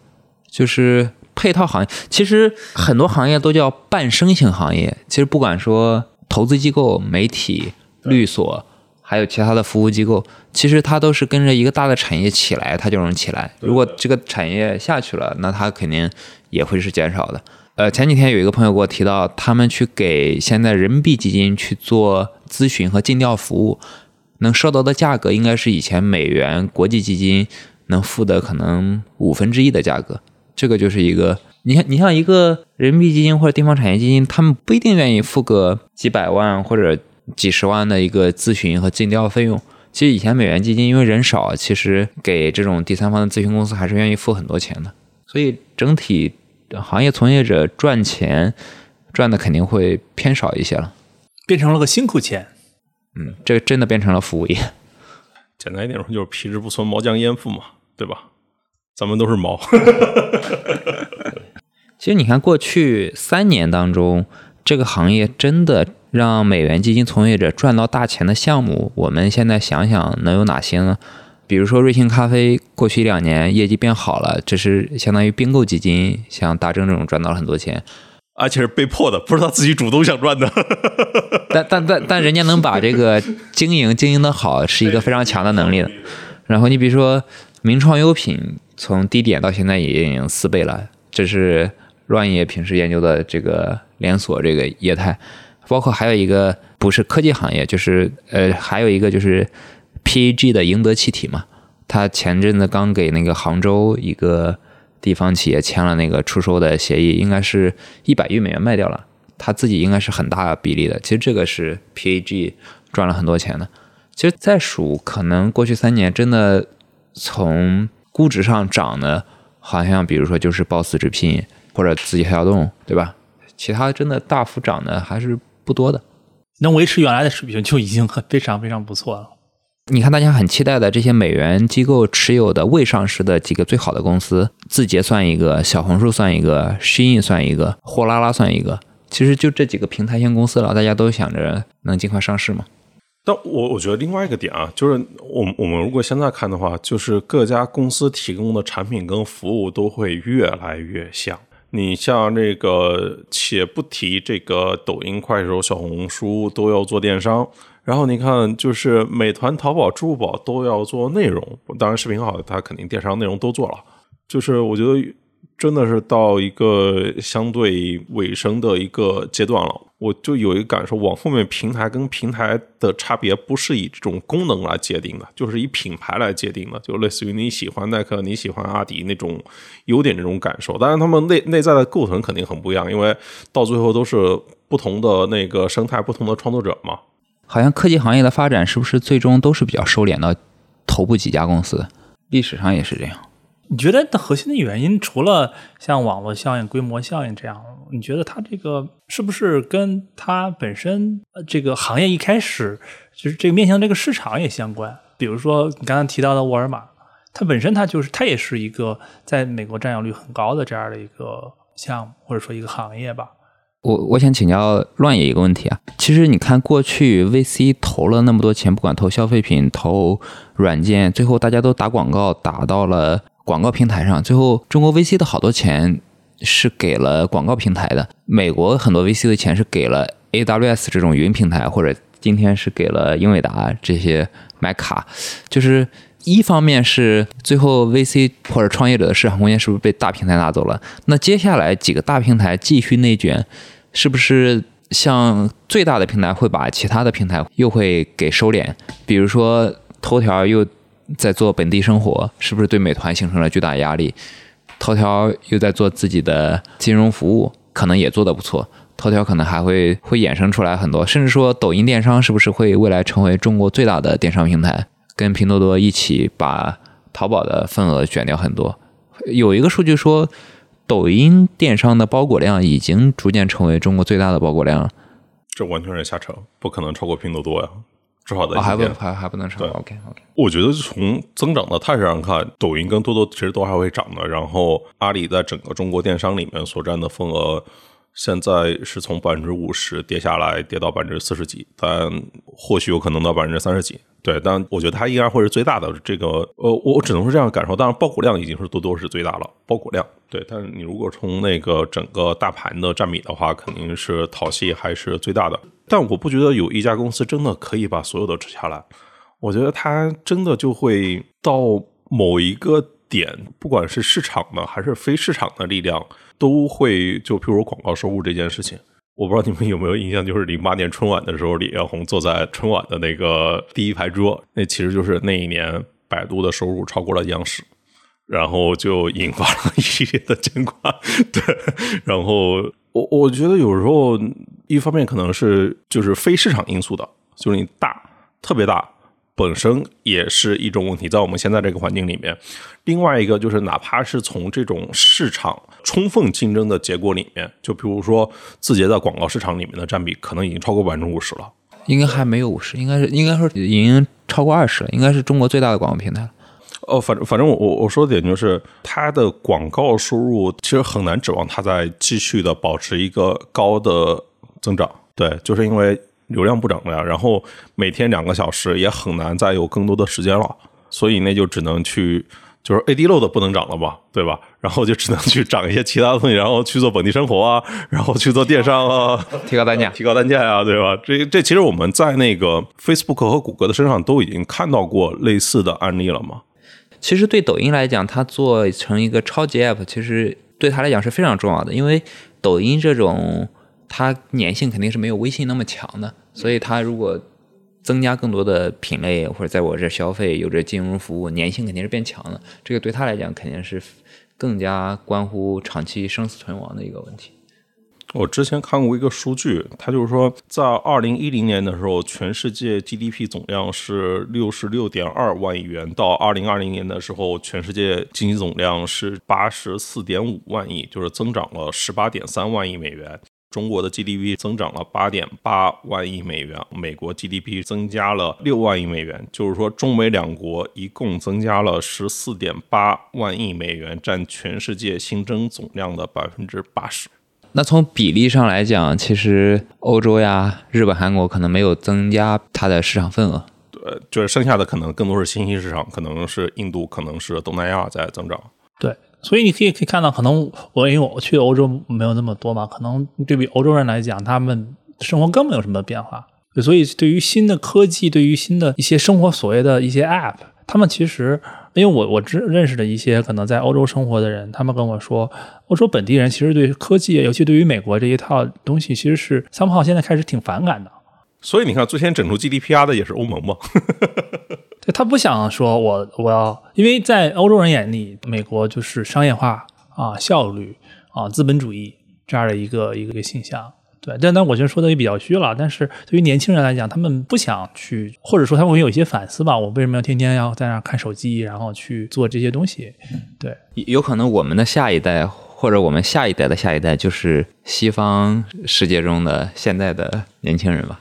就是配套行业，其实很多行业都叫半生型行业。其实不管说投资机构、媒体、律所，还有其他的服务机构，其实它都是跟着一个大的产业起来，它就能起来。如果这个产业下去了，那它肯定也会是减少的。呃，前几天有一个朋友给我提到，他们去给现在人民币基金去做咨询和尽调服务，能收到的价格应该是以前美元国际基金能付的可能五分之一的价格。这个就是一个，你像，你像一个人民币基金或者地方产业基金，他们不一定愿意付个几百万或者几十万的一个咨询和尽调费用。其实以前美元基金因为人少，其实给这种第三方的咨询公司还是愿意付很多钱的。所以整体。行业从业者赚钱赚的肯定会偏少一些了，变成了个辛苦钱。嗯，这个真的变成了服务业。简单一点说，就是皮之不存，毛将焉附嘛，对吧？咱们都是毛。其实你看，过去三年当中，这个行业真的让美元基金从业者赚到大钱的项目，我们现在想想能有哪些呢？比如说瑞幸咖啡，过去一两年业绩变好了，这是相当于并购基金，像大正这种赚到了很多钱，而且是被迫的，不是他自己主动想赚的。但但但但人家能把这个经营经营的好，是一个非常强的能力的。然后你比如说名创优品，从低点到现在已经四倍了，这是乱爷平时研究的这个连锁这个业态。包括还有一个不是科技行业，就是呃还有一个就是。PAG 的赢得气体嘛，他前阵子刚给那个杭州一个地方企业签了那个出售的协议，应该是一百亿美元卖掉了，他自己应该是很大比例的。其实这个是 PAG 赚了很多钱的。其实再数，可能过去三年真的从估值上涨的，好像比如说就是 Boss 直聘或者字节跳动，对吧？其他真的大幅涨的还是不多的，能维持原来的水平就已经很非常非常不错了。你看，大家很期待的这些美元机构持有的未上市的几个最好的公司，字节算一个，小红书算一个，Shein 算一个，货拉拉算一个。其实就这几个平台型公司了，大家都想着能尽快上市嘛。但我我觉得另外一个点啊，就是我我们如果现在看的话，就是各家公司提供的产品跟服务都会越来越像。你像这个，且不提这个抖音、快手、小红书都要做电商。然后你看，就是美团、淘宝、支付宝都要做内容，当然视频号它肯定电商内容都做了。就是我觉得真的是到一个相对尾声的一个阶段了。我就有一个感受，往后面平台跟平台的差别不是以这种功能来界定的，就是以品牌来界定的，就类似于你喜欢耐克，你喜欢阿迪那种优点这种感受。当然，他们内内在的构成肯定很不一样，因为到最后都是不同的那个生态，不同的创作者嘛。好像科技行业的发展是不是最终都是比较收敛到头部几家公司？历史上也是这样。你觉得的核心的原因，除了像网络效应、规模效应这样，你觉得它这个是不是跟它本身呃这个行业一开始就是这个面向这个市场也相关？比如说你刚刚提到的沃尔玛，它本身它就是它也是一个在美国占有率很高的这样的一个项目或者说一个行业吧。我我想请教乱野一个问题啊，其实你看过去 VC 投了那么多钱，不管投消费品、投软件，最后大家都打广告打到了。广告平台上，最后中国 VC 的好多钱是给了广告平台的。美国很多 VC 的钱是给了 AWS 这种云平台，或者今天是给了英伟达这些买卡。就是一方面是最后 VC 或者创业者的市场空间是不是被大平台拿走了？那接下来几个大平台继续内卷，是不是像最大的平台会把其他的平台又会给收敛？比如说头条又。在做本地生活，是不是对美团形成了巨大压力？头条又在做自己的金融服务，可能也做得不错。头条可能还会会衍生出来很多，甚至说抖音电商是不是会未来成为中国最大的电商平台，跟拼多多一起把淘宝的份额卷掉很多？有一个数据说，抖音电商的包裹量已经逐渐成为中国最大的包裹量。这完全是瞎扯，不可能超过拼多多呀。至少在还不还还不能超。OK OK，我觉得从增长的态势上看，抖音跟多多其实都还会涨的。然后阿里在整个中国电商里面所占的份额。现在是从百分之五十跌下来，跌到百分之四十几，但或许有可能到百分之三十几。对，但我觉得它应该会是最大的。这个，呃，我只能是这样感受。当然，包裹量已经是多多是最大了，包裹量。对，但是你如果从那个整个大盘的占比的话，肯定是淘系还是最大的。但我不觉得有一家公司真的可以把所有的吃下来。我觉得它真的就会到某一个点，不管是市场的还是非市场的力量。都会就譬如广告收入这件事情，我不知道你们有没有印象，就是零八 年春晚的时候，李彦宏坐在春晚的那个第一排桌，那其实就是那一年百度的收入超过了央视，然后就引发了一系列的监管。对，然后我我觉得有时候一方面可能是就是非市场因素的，就是你大特别大。本身也是一种问题，在我们现在这个环境里面。另外一个就是，哪怕是从这种市场充分竞争的结果里面，就比如说字节在广告市场里面的占比，可能已经超过百分之五十了。应该还没有五十，应该是应该说已经超过二十了，应该是中国最大的广告平台。哦，反正反正我我我说的点就是，它的广告收入其实很难指望它在继续的保持一个高的增长。对，就是因为。流量不涨了呀，然后每天两个小时也很难再有更多的时间了，所以那就只能去，就是 AD load 不能涨了吧，对吧？然后就只能去涨一些其他的东西，然后去做本地生活啊，然后去做电商啊，提高单价，提高单价啊，对吧？这这其实我们在那个 Facebook 和谷歌的身上都已经看到过类似的案例了嘛。其实对抖音来讲，它做成一个超级 App，其实对它来讲是非常重要的，因为抖音这种。它粘性肯定是没有微信那么强的，所以它如果增加更多的品类或者在我这消费有着金融服务，粘性肯定是变强的。这个对他来讲肯定是更加关乎长期生死存亡的一个问题。我之前看过一个数据，它就是说，在二零一零年的时候，全世界 GDP 总量是六十六点二万亿元；到二零二零年的时候，全世界经济总量是八十四点五万亿，就是增长了十八点三万亿美元。中国的 GDP 增长了八点八万亿美元，美国 GDP 增加了六万亿美元，就是说中美两国一共增加了十四点八万亿美元，占全世界新增总量的百分之八十。那从比例上来讲，其实欧洲呀、日本、韩国可能没有增加它的市场份额，对，就是剩下的可能更多是新兴市场，可能是印度，可能是东南亚在增长。对。所以你可以可以看到，可能我因为我去欧洲没有那么多嘛，可能对比欧洲人来讲，他们生活根本没有什么变化。所以对于新的科技，对于新的一些生活所谓的一些 App，他们其实因为我我知认识的一些可能在欧洲生活的人，他们跟我说，欧洲本地人其实对科技，尤其对于美国这一套东西，其实是三炮现在开始挺反感的。所以你看，最先整出 GDPR 的也是欧盟嘛。对他不想说我我要，因为在欧洲人眼里，美国就是商业化啊、效率啊、资本主义这样的一个一个一个形象。对，但但我觉得说的也比较虚了。但是对于年轻人来讲，他们不想去，或者说他们会有一些反思吧。我为什么要天天要在那儿看手机，然后去做这些东西？对，有可能我们的下一代或者我们下一代的下一代，就是西方世界中的现在的年轻人吧。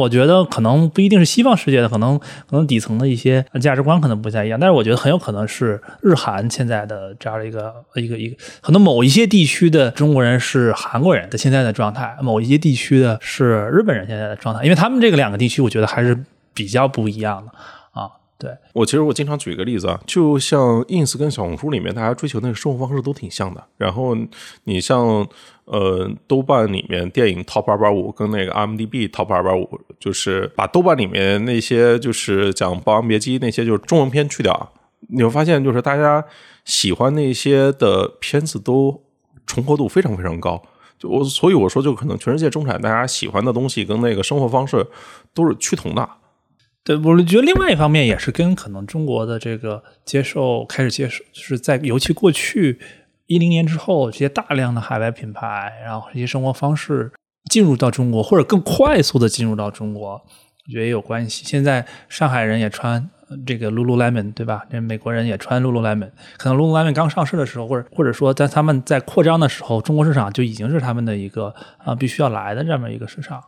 我觉得可能不一定是西方世界的，可能可能底层的一些价值观可能不太一样，但是我觉得很有可能是日韩现在的这样的一个一个一个，可能某一些地区的中国人是韩国人的现在的状态，某一些地区的是日本人现在的状态，因为他们这个两个地区，我觉得还是比较不一样的。对我其实我经常举一个例子啊，就像 ins 跟小红书里面大家追求那个生活方式都挺像的。然后你像呃豆瓣里面电影 top 二百五跟那个 IMDB top 二百五，就是把豆瓣里面那些就是讲《霸王别姬》那些就是中文片去掉，你会发现就是大家喜欢那些的片子都重合度非常非常高。就我所以我说，就可能全世界中产大家喜欢的东西跟那个生活方式都是趋同的。对，我觉得另外一方面也是跟可能中国的这个接受开始接受，就是在尤其过去一零年之后，这些大量的海外品牌，然后这些生活方式进入到中国，或者更快速的进入到中国，我觉得也有关系。现在上海人也穿这个 Lululemon，对吧？这美国人也穿 Lululemon，可能 Lululemon 刚上市的时候，或者或者说在他们在扩张的时候，中国市场就已经是他们的一个啊必须要来的这么一个市场。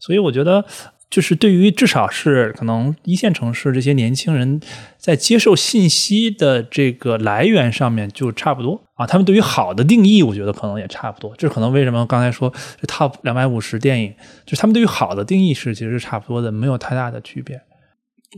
所以我觉得。就是对于至少是可能一线城市这些年轻人在接受信息的这个来源上面就差不多啊，他们对于好的定义，我觉得可能也差不多。这可能为什么刚才说这 top 两百五十电影，就是他们对于好的定义是其实是差不多的，没有太大的区别。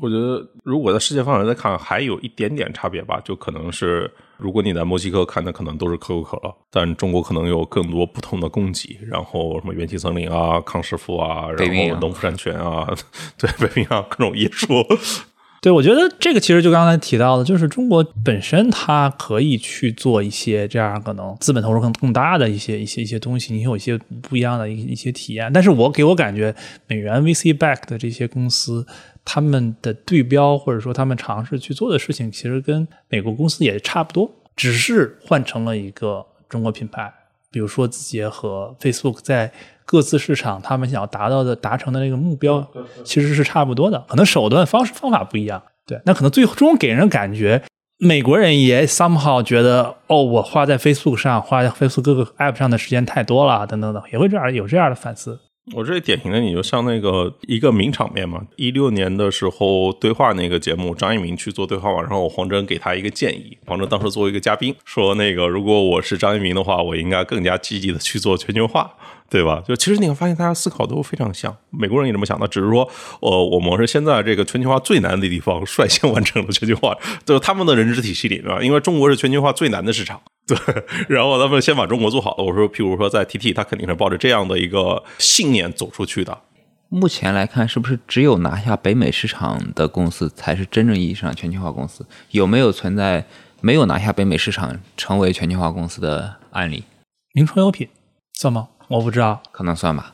我觉得如果在世界范围来看，还有一点点差别吧，就可能是。如果你在墨西哥看的可能都是可口可乐，但中国可能有更多不同的供给，然后什么元气森林啊、康师傅啊，然后农夫山泉啊，对，北冰洋各种艺术。对，我觉得这个其实就刚才提到的，就是中国本身它可以去做一些这样可能资本投入更更大的一些一些一些东西，你有一些不一样的一一些体验。但是我给我感觉，美元 VC back 的这些公司。他们的对标或者说他们尝试去做的事情，其实跟美国公司也差不多，只是换成了一个中国品牌。比如说字节和 Facebook 在各自市场，他们想要达到的、达成的那个目标，其实是差不多的，可能手段、方式、方法不一样。对，那可能最终给人感觉，美国人也 somehow 觉得，哦，我花在 Facebook 上、花在 Facebook 各个 App 上的时间太多了，等等等，也会这样有这样的反思。我这典型的，你就像那个一个名场面嘛。一六年的时候，对话那个节目，张一鸣去做对话嘛，然后黄峥给他一个建议。黄峥当时作为一个嘉宾说：“那个如果我是张一鸣的话，我应该更加积极的去做全球化。”对吧？就其实你会发现，大家思考都非常像，美国人也这么想的，只是说，呃，我们是现在这个全球化最难的地方率先完成了全球化，就是他们的认知体系里面，因为中国是全球化最难的市场，对，然后他们先把中国做好了。我说，譬如说在 TT，他肯定是抱着这样的一个信念走出去的。目前来看，是不是只有拿下北美市场的公司才是真正意义上全球化公司？有没有存在没有拿下北美市场成为全球化公司的案例？名创优品算吗？我不知道，可能算吧，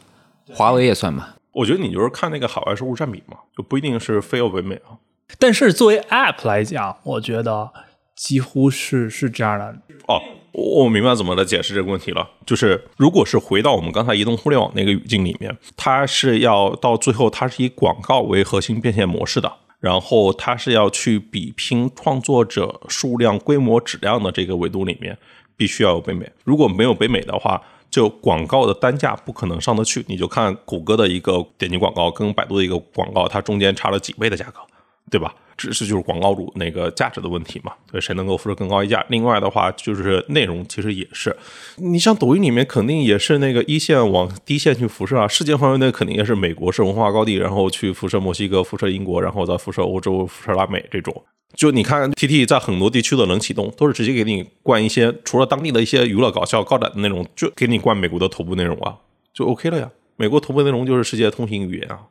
华为也算吧。我觉得你就是看那个海外收入占比嘛，就不一定是非要北美啊。但是作为 App 来讲，我觉得几乎是是这样的。哦，我明白怎么来解释这个问题了。就是如果是回到我们刚才移动互联网那个语境里面，它是要到最后，它是以广告为核心变现模式的，然后它是要去比拼创作者数量、规模、质量的这个维度里面，必须要有北美。如果没有北美的话，就广告的单价不可能上得去，你就看谷歌的一个点击广告跟百度的一个广告，它中间差了几倍的价格，对吧？只是就是广告主那个价值的问题嘛，对，谁能够付出更高溢价？另外的话就是内容，其实也是，你像抖音里面肯定也是那个一线往低线去辐射啊，世界范围内肯定也是美国是文化高地，然后去辐射墨西哥、辐射英国，然后再辐射欧洲、辐射拉美这种。就你看，T T 在很多地区的冷启动，都是直接给你灌一些除了当地的一些娱乐、搞笑、高展的内容，就给你灌美国的头部内容啊，就 OK 了呀。美国头部内容就是世界通行语言啊。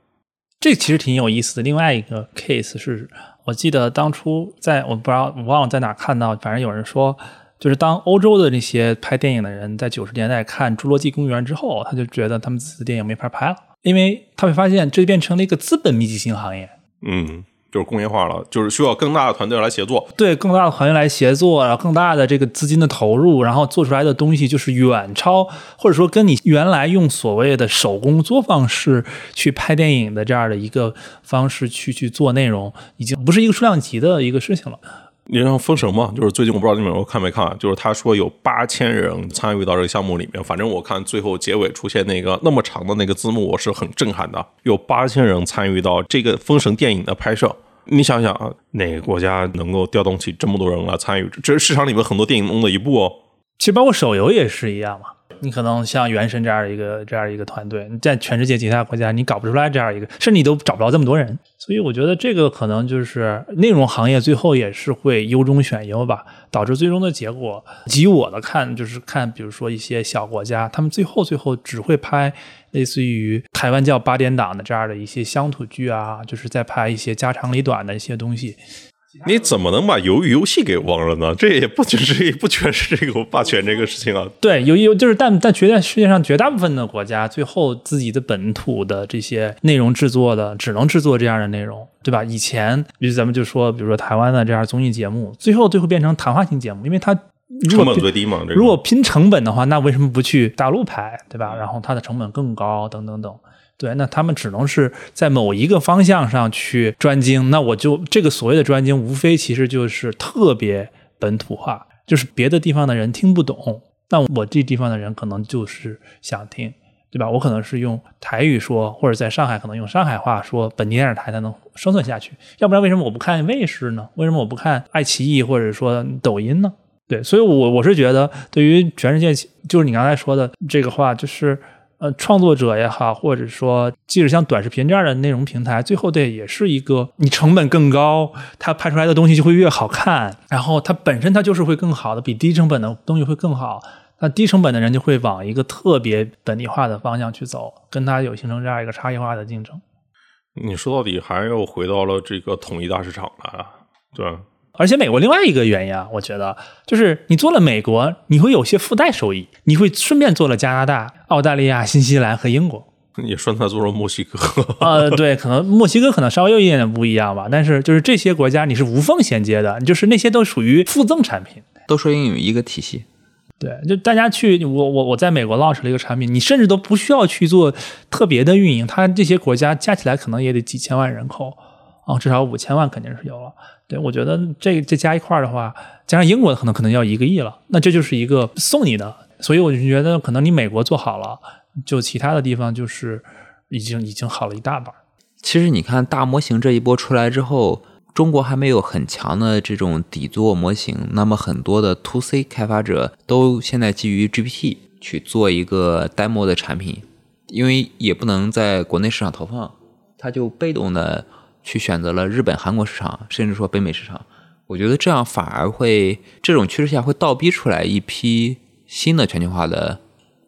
这其实挺有意思的。另外一个 case 是。我记得当初在我不知道我忘了在哪看到，反正有人说，就是当欧洲的那些拍电影的人在九十年代看《侏罗纪公园》之后，他就觉得他们自己的电影没法拍了，因为他会发现这变成了一个资本密集型行业。嗯，就是工业化了，就是需要更大的团队来协作。对更大的团队来协作，然后更大的这个资金的投入，然后做出来的东西就是远超，或者说跟你原来用所谓的手工作坊式去拍电影的这样的一个方式去去做内容，已经不是一个数量级的一个事情了。你像《封神》嘛，就是最近我不知道你们有看没看，就是他说有八千人参与到这个项目里面，反正我看最后结尾出现那个那么长的那个字幕，我是很震撼的。有八千人参与到这个《封神》电影的拍摄，你想想啊，哪个国家能够调动起这么多人来参与？这是市场里面很多电影中的一部哦。其实包括手游也是一样嘛。你可能像原神这样的一个这样一个团队，你在全世界其他国家你搞不出来这样一个，甚至你都找不着这么多人。所以我觉得这个可能就是内容行业最后也是会优中选优吧，导致最终的结果。以我的看，就是看比如说一些小国家，他们最后最后只会拍类似于台湾叫八点档的这样的一些乡土剧啊，就是在拍一些家长里短的一些东西。你怎么能把鱿鱼游戏给忘了呢？这也不只是也不全是这个霸权这个事情啊。对，有有就是，但但绝在世界上绝大部分的国家，最后自己的本土的这些内容制作的，只能制作这样的内容，对吧？以前，比如咱们就说，比如说台湾的这样综艺节目，最后最后变成谈话性节目，因为它成本最低嘛。这个如果拼成本的话，那为什么不去大陆拍，对吧？然后它的成本更高，等等等。对，那他们只能是在某一个方向上去专精。那我就这个所谓的专精，无非其实就是特别本土化，就是别的地方的人听不懂，那我这地方的人可能就是想听，对吧？我可能是用台语说，或者在上海可能用上海话说，本地电视台才能生存下去。要不然为什么我不看卫视呢？为什么我不看爱奇艺或者说抖音呢？对，所以，我我是觉得，对于全世界，就是你刚才说的这个话，就是。呃，创作者也好，或者说即使像短视频这样的内容平台，最后对也是一个你成本更高，它拍出来的东西就会越好看，然后它本身它就是会更好的，比低成本的东西会更好。那低成本的人就会往一个特别本地化的方向去走，跟它有形成这样一个差异化的竞争。你说到底还是又回到了这个统一大市场了，对？而且美国另外一个原因啊，我觉得就是你做了美国，你会有些附带收益，你会顺便做了加拿大、澳大利亚、新西兰和英国，也顺带做了墨西哥。呃，对，可能墨西哥可能稍微有一点点不一样吧，但是就是这些国家你是无缝衔接的，就是那些都属于附赠产品，都说英语一个体系。对，就大家去我我我在美国 launch 了一个产品，你甚至都不需要去做特别的运营，它这些国家加起来可能也得几千万人口。哦，至少五千万肯定是有了。对我觉得这这加一块儿的话，加上英国的可能可能要一个亿了。那这就是一个送你的，所以我就觉得可能你美国做好了，就其他的地方就是已经已经好了一大半。其实你看大模型这一波出来之后，中国还没有很强的这种底座模型，那么很多的 To C 开发者都现在基于 GPT 去做一个 demo 的产品，因为也不能在国内市场投放，它就被动的。去选择了日本、韩国市场，甚至说北美市场，我觉得这样反而会这种趋势下会倒逼出来一批新的全球化的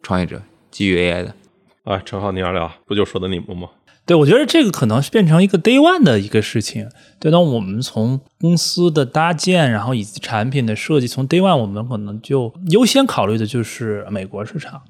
创业者，基于 AI 的。啊，陈浩，你聊聊，不就说的你们吗？对，我觉得这个可能是变成一个 Day One 的一个事情。对，那我们从公司的搭建，然后以及产品的设计，从 Day One 我们可能就优先考虑的就是美国市场。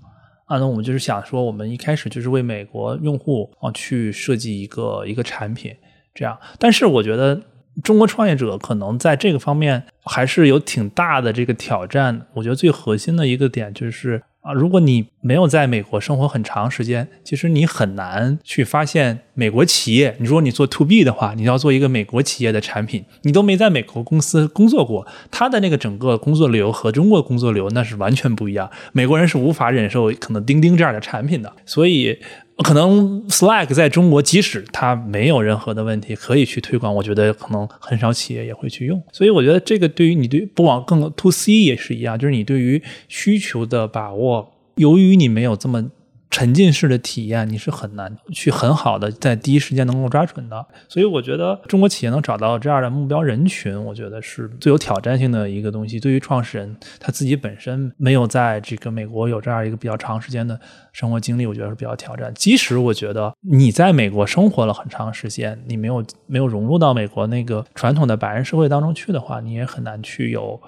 啊，那我们就是想说，我们一开始就是为美国用户啊去设计一个一个产品。这样，但是我觉得中国创业者可能在这个方面还是有挺大的这个挑战。我觉得最核心的一个点就是啊，如果你没有在美国生活很长时间，其实你很难去发现美国企业。你说你做 to B 的话，你要做一个美国企业的产品，你都没在美国公司工作过，他的那个整个工作流和中国工作流那是完全不一样。美国人是无法忍受可能钉钉这样的产品的，所以。可能 Slack 在中国，即使它没有任何的问题，可以去推广，我觉得可能很少企业也会去用。所以我觉得这个对于你对不往更 To C 也是一样，就是你对于需求的把握，由于你没有这么沉浸式的体验，你是很难去很好的在第一时间能够抓准的。所以我觉得中国企业能找到这样的目标人群，我觉得是最有挑战性的一个东西。对于创始人他自己本身没有在这个美国有这样一个比较长时间的生活经历，我觉得是比较挑战。即使我觉得你在美国生活了很长时间，你没有没有融入到美国那个传统的白人社会当中去的话，你也很难去有。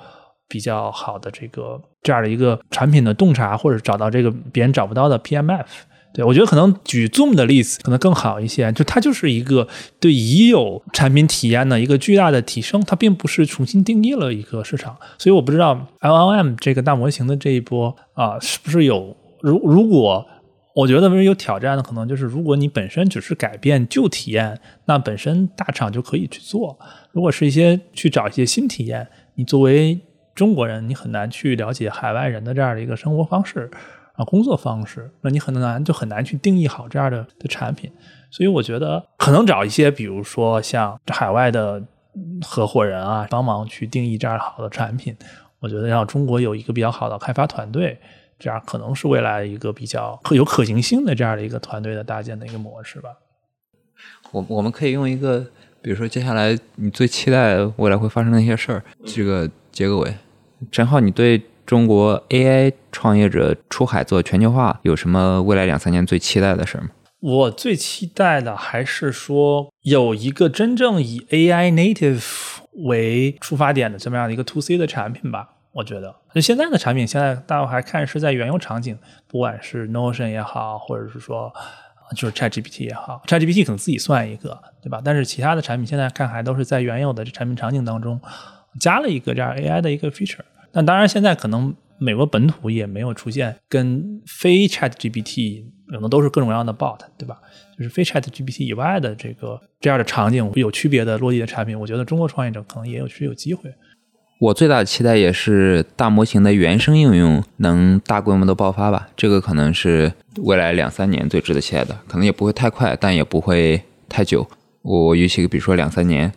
比较好的这个这样的一个产品的洞察，或者找到这个别人找不到的 PMF，对我觉得可能举 Zoom 的例子可能更好一些，就它就是一个对已有产品体验的一个巨大的提升，它并不是重新定义了一个市场，所以我不知道 LLM 这个大模型的这一波啊，是不是有如如果我觉得有挑战的，可能就是如果你本身只是改变旧体验，那本身大厂就可以去做；如果是一些去找一些新体验，你作为中国人，你很难去了解海外人的这样的一个生活方式啊，工作方式，那你很难就很难去定义好这样的的产品。所以我觉得可能找一些，比如说像海外的合伙人啊，帮忙去定义这样好的产品。我觉得让中国有一个比较好的开发团队，这样可能是未来一个比较有可行性的这样的一个团队的搭建的一个模式吧。我我们可以用一个，比如说接下来你最期待未来会发生的一些事儿，这个结个尾。陈浩，你对中国 AI 创业者出海做全球化有什么未来两三年最期待的事吗？我最期待的还是说有一个真正以 AI native 为出发点的这么样的一个 to C 的产品吧。我觉得，那现在的产品现在大家还看是在原有场景，不管是 Notion 也好，或者是说就是 ChatGPT 也好，ChatGPT 可能自己算一个，对吧？但是其他的产品现在看还都是在原有的这产品场景当中。加了一个这样 AI 的一个 feature，但当然现在可能美国本土也没有出现跟非 ChatGPT 可能都是各种各样的 bot，对吧？就是非 ChatGPT 以外的这个这样的场景有区别的落地的产品，我觉得中国创业者可能也有是有机会。我最大的期待也是大模型的原生应用能大规模的爆发吧，这个可能是未来两三年最值得期待的，可能也不会太快，但也不会太久。我预期比如说两三年。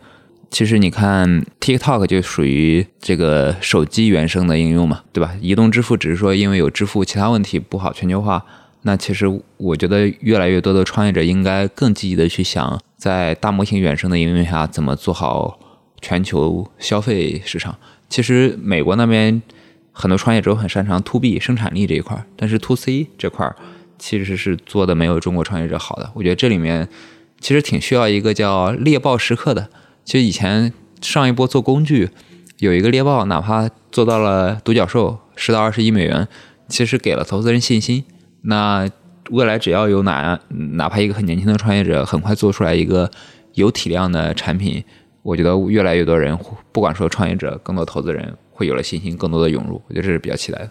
其实你看，TikTok 就属于这个手机原生的应用嘛，对吧？移动支付只是说因为有支付其他问题不好全球化。那其实我觉得越来越多的创业者应该更积极的去想，在大模型原生的应用下怎么做好全球消费市场。其实美国那边很多创业者很擅长 To B 生产力这一块，但是 To C 这块其实是做的没有中国创业者好的。我觉得这里面其实挺需要一个叫猎豹时刻的。其实以前上一波做工具，有一个猎豹，哪怕做到了独角兽十到二十亿美元，其实给了投资人信心。那未来只要有哪哪怕一个很年轻的创业者，很快做出来一个有体量的产品，我觉得越来越多人，不管说创业者，更多投资人会有了信心，更多的涌入，我觉得这是比较期待的。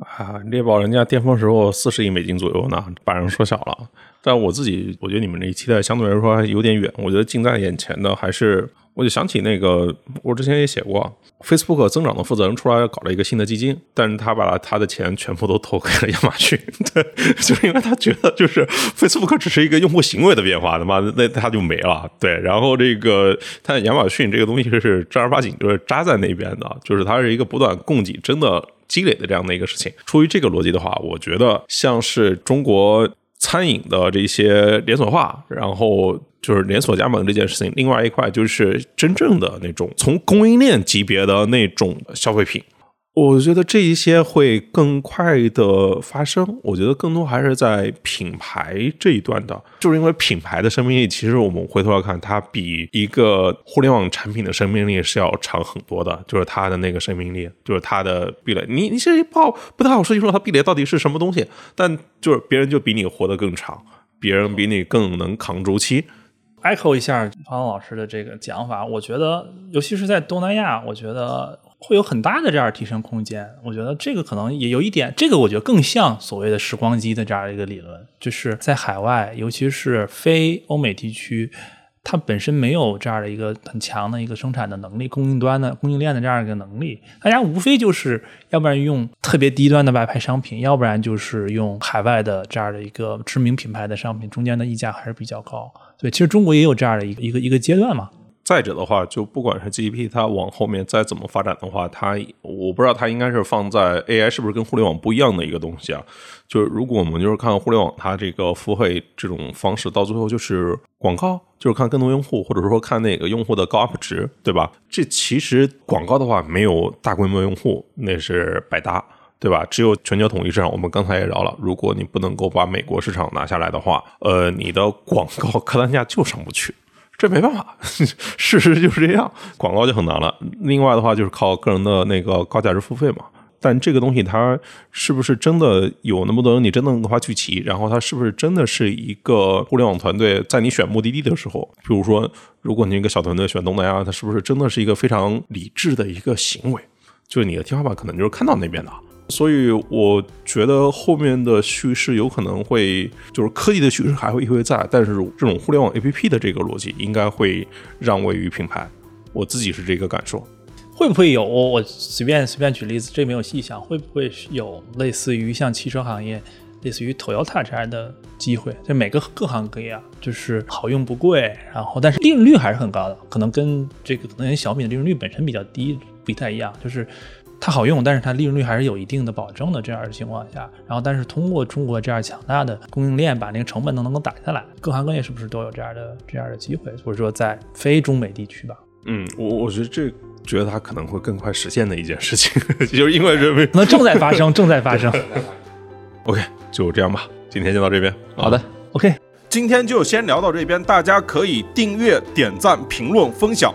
啊，猎豹人家巅峰时候四十亿美金左右呢，把人说小了。但我自己，我觉得你们这期待相对来说还有点远。我觉得近在眼前的还是，我就想起那个，我之前也写过，Facebook 增长的负责人出来搞了一个新的基金，但是他把他的钱全部都投给了亚马逊，对，就是因为他觉得就是 Facebook 只是一个用户行为的变化，他妈那他就没了，对。然后这个，他亚马逊这个东西是正儿八经就是扎在那边的，就是它是一个不断供给真的积累的这样的一个事情。出于这个逻辑的话，我觉得像是中国。餐饮的这些连锁化，然后就是连锁加盟这件事情。另外一块就是真正的那种从供应链级别的那种消费品。我觉得这一些会更快的发生。我觉得更多还是在品牌这一段的，就是因为品牌的生命力，其实我们回头来看，它比一个互联网产品的生命力是要长很多的。就是它的那个生命力，就是它的壁垒。你你其实不好不太好说清楚它壁垒到底是什么东西，但就是别人就比你活得更长，别人比你更能扛周期。echo 一下方老师的这个讲法，我觉得，尤其是在东南亚，我觉得。会有很大的这样提升空间，我觉得这个可能也有一点，这个我觉得更像所谓的时光机的这样一个理论，就是在海外，尤其是非欧美地区，它本身没有这样的一个很强的一个生产的能力，供应端的供应链的这样一个能力，大家无非就是要不然用特别低端的外派商品，要不然就是用海外的这样的一个知名品牌的商品，中间的溢价还是比较高。对，其实中国也有这样的一个一个一个阶段嘛。再者的话，就不管是 GDP 它往后面再怎么发展的话，它我不知道它应该是放在 AI 是不是跟互联网不一样的一个东西啊？就是如果我们就是看互联网它这个付费这种方式，到最后就是广告，就是看更多用户，或者说看那个用户的高 UP 值，对吧？这其实广告的话没有大规模用户，那是百搭。对吧？只有全球统一市场，我们刚才也聊了，如果你不能够把美国市场拿下来的话，呃，你的广告客单价就上不去，这没办法，事实就是这样，广告就很难了。另外的话，就是靠个人的那个高价值付费嘛。但这个东西它是不是真的有那么多人你真的能够它聚齐？然后它是不是真的是一个互联网团队在你选目的地的时候，比如说，如果你一个小团队选东南亚，它是不是真的是一个非常理智的一个行为？就是你的天花板可能就是看到那边的。所以我觉得后面的叙事有可能会，就是科技的叙事还会一会在，但是这种互联网 APP 的这个逻辑应该会让位于品牌。我自己是这个感受。会不会有？我随便随便举例子，这没有细想，会不会有类似于像汽车行业，类似于 Toyota 这样的机会？就每个各行各业啊，就是好用不贵，然后但是利润率还是很高的，可能跟这个可能跟小米的利润率本身比较低不太一样，就是。它好用，但是它利润率还是有一定的保证的。这样的情况下，然后但是通过中国这样强大的供应链，把那个成本都能够打下来，各行各业是不是都有这样的这样的机会？或者说在非中美地区吧？嗯，我我觉得这觉得它可能会更快实现的一件事情，就是因为人民那 正在发生，正在发生。OK，就这样吧，今天就到这边。好的，OK，今天就先聊到这边，大家可以订阅、点赞、评论、分享。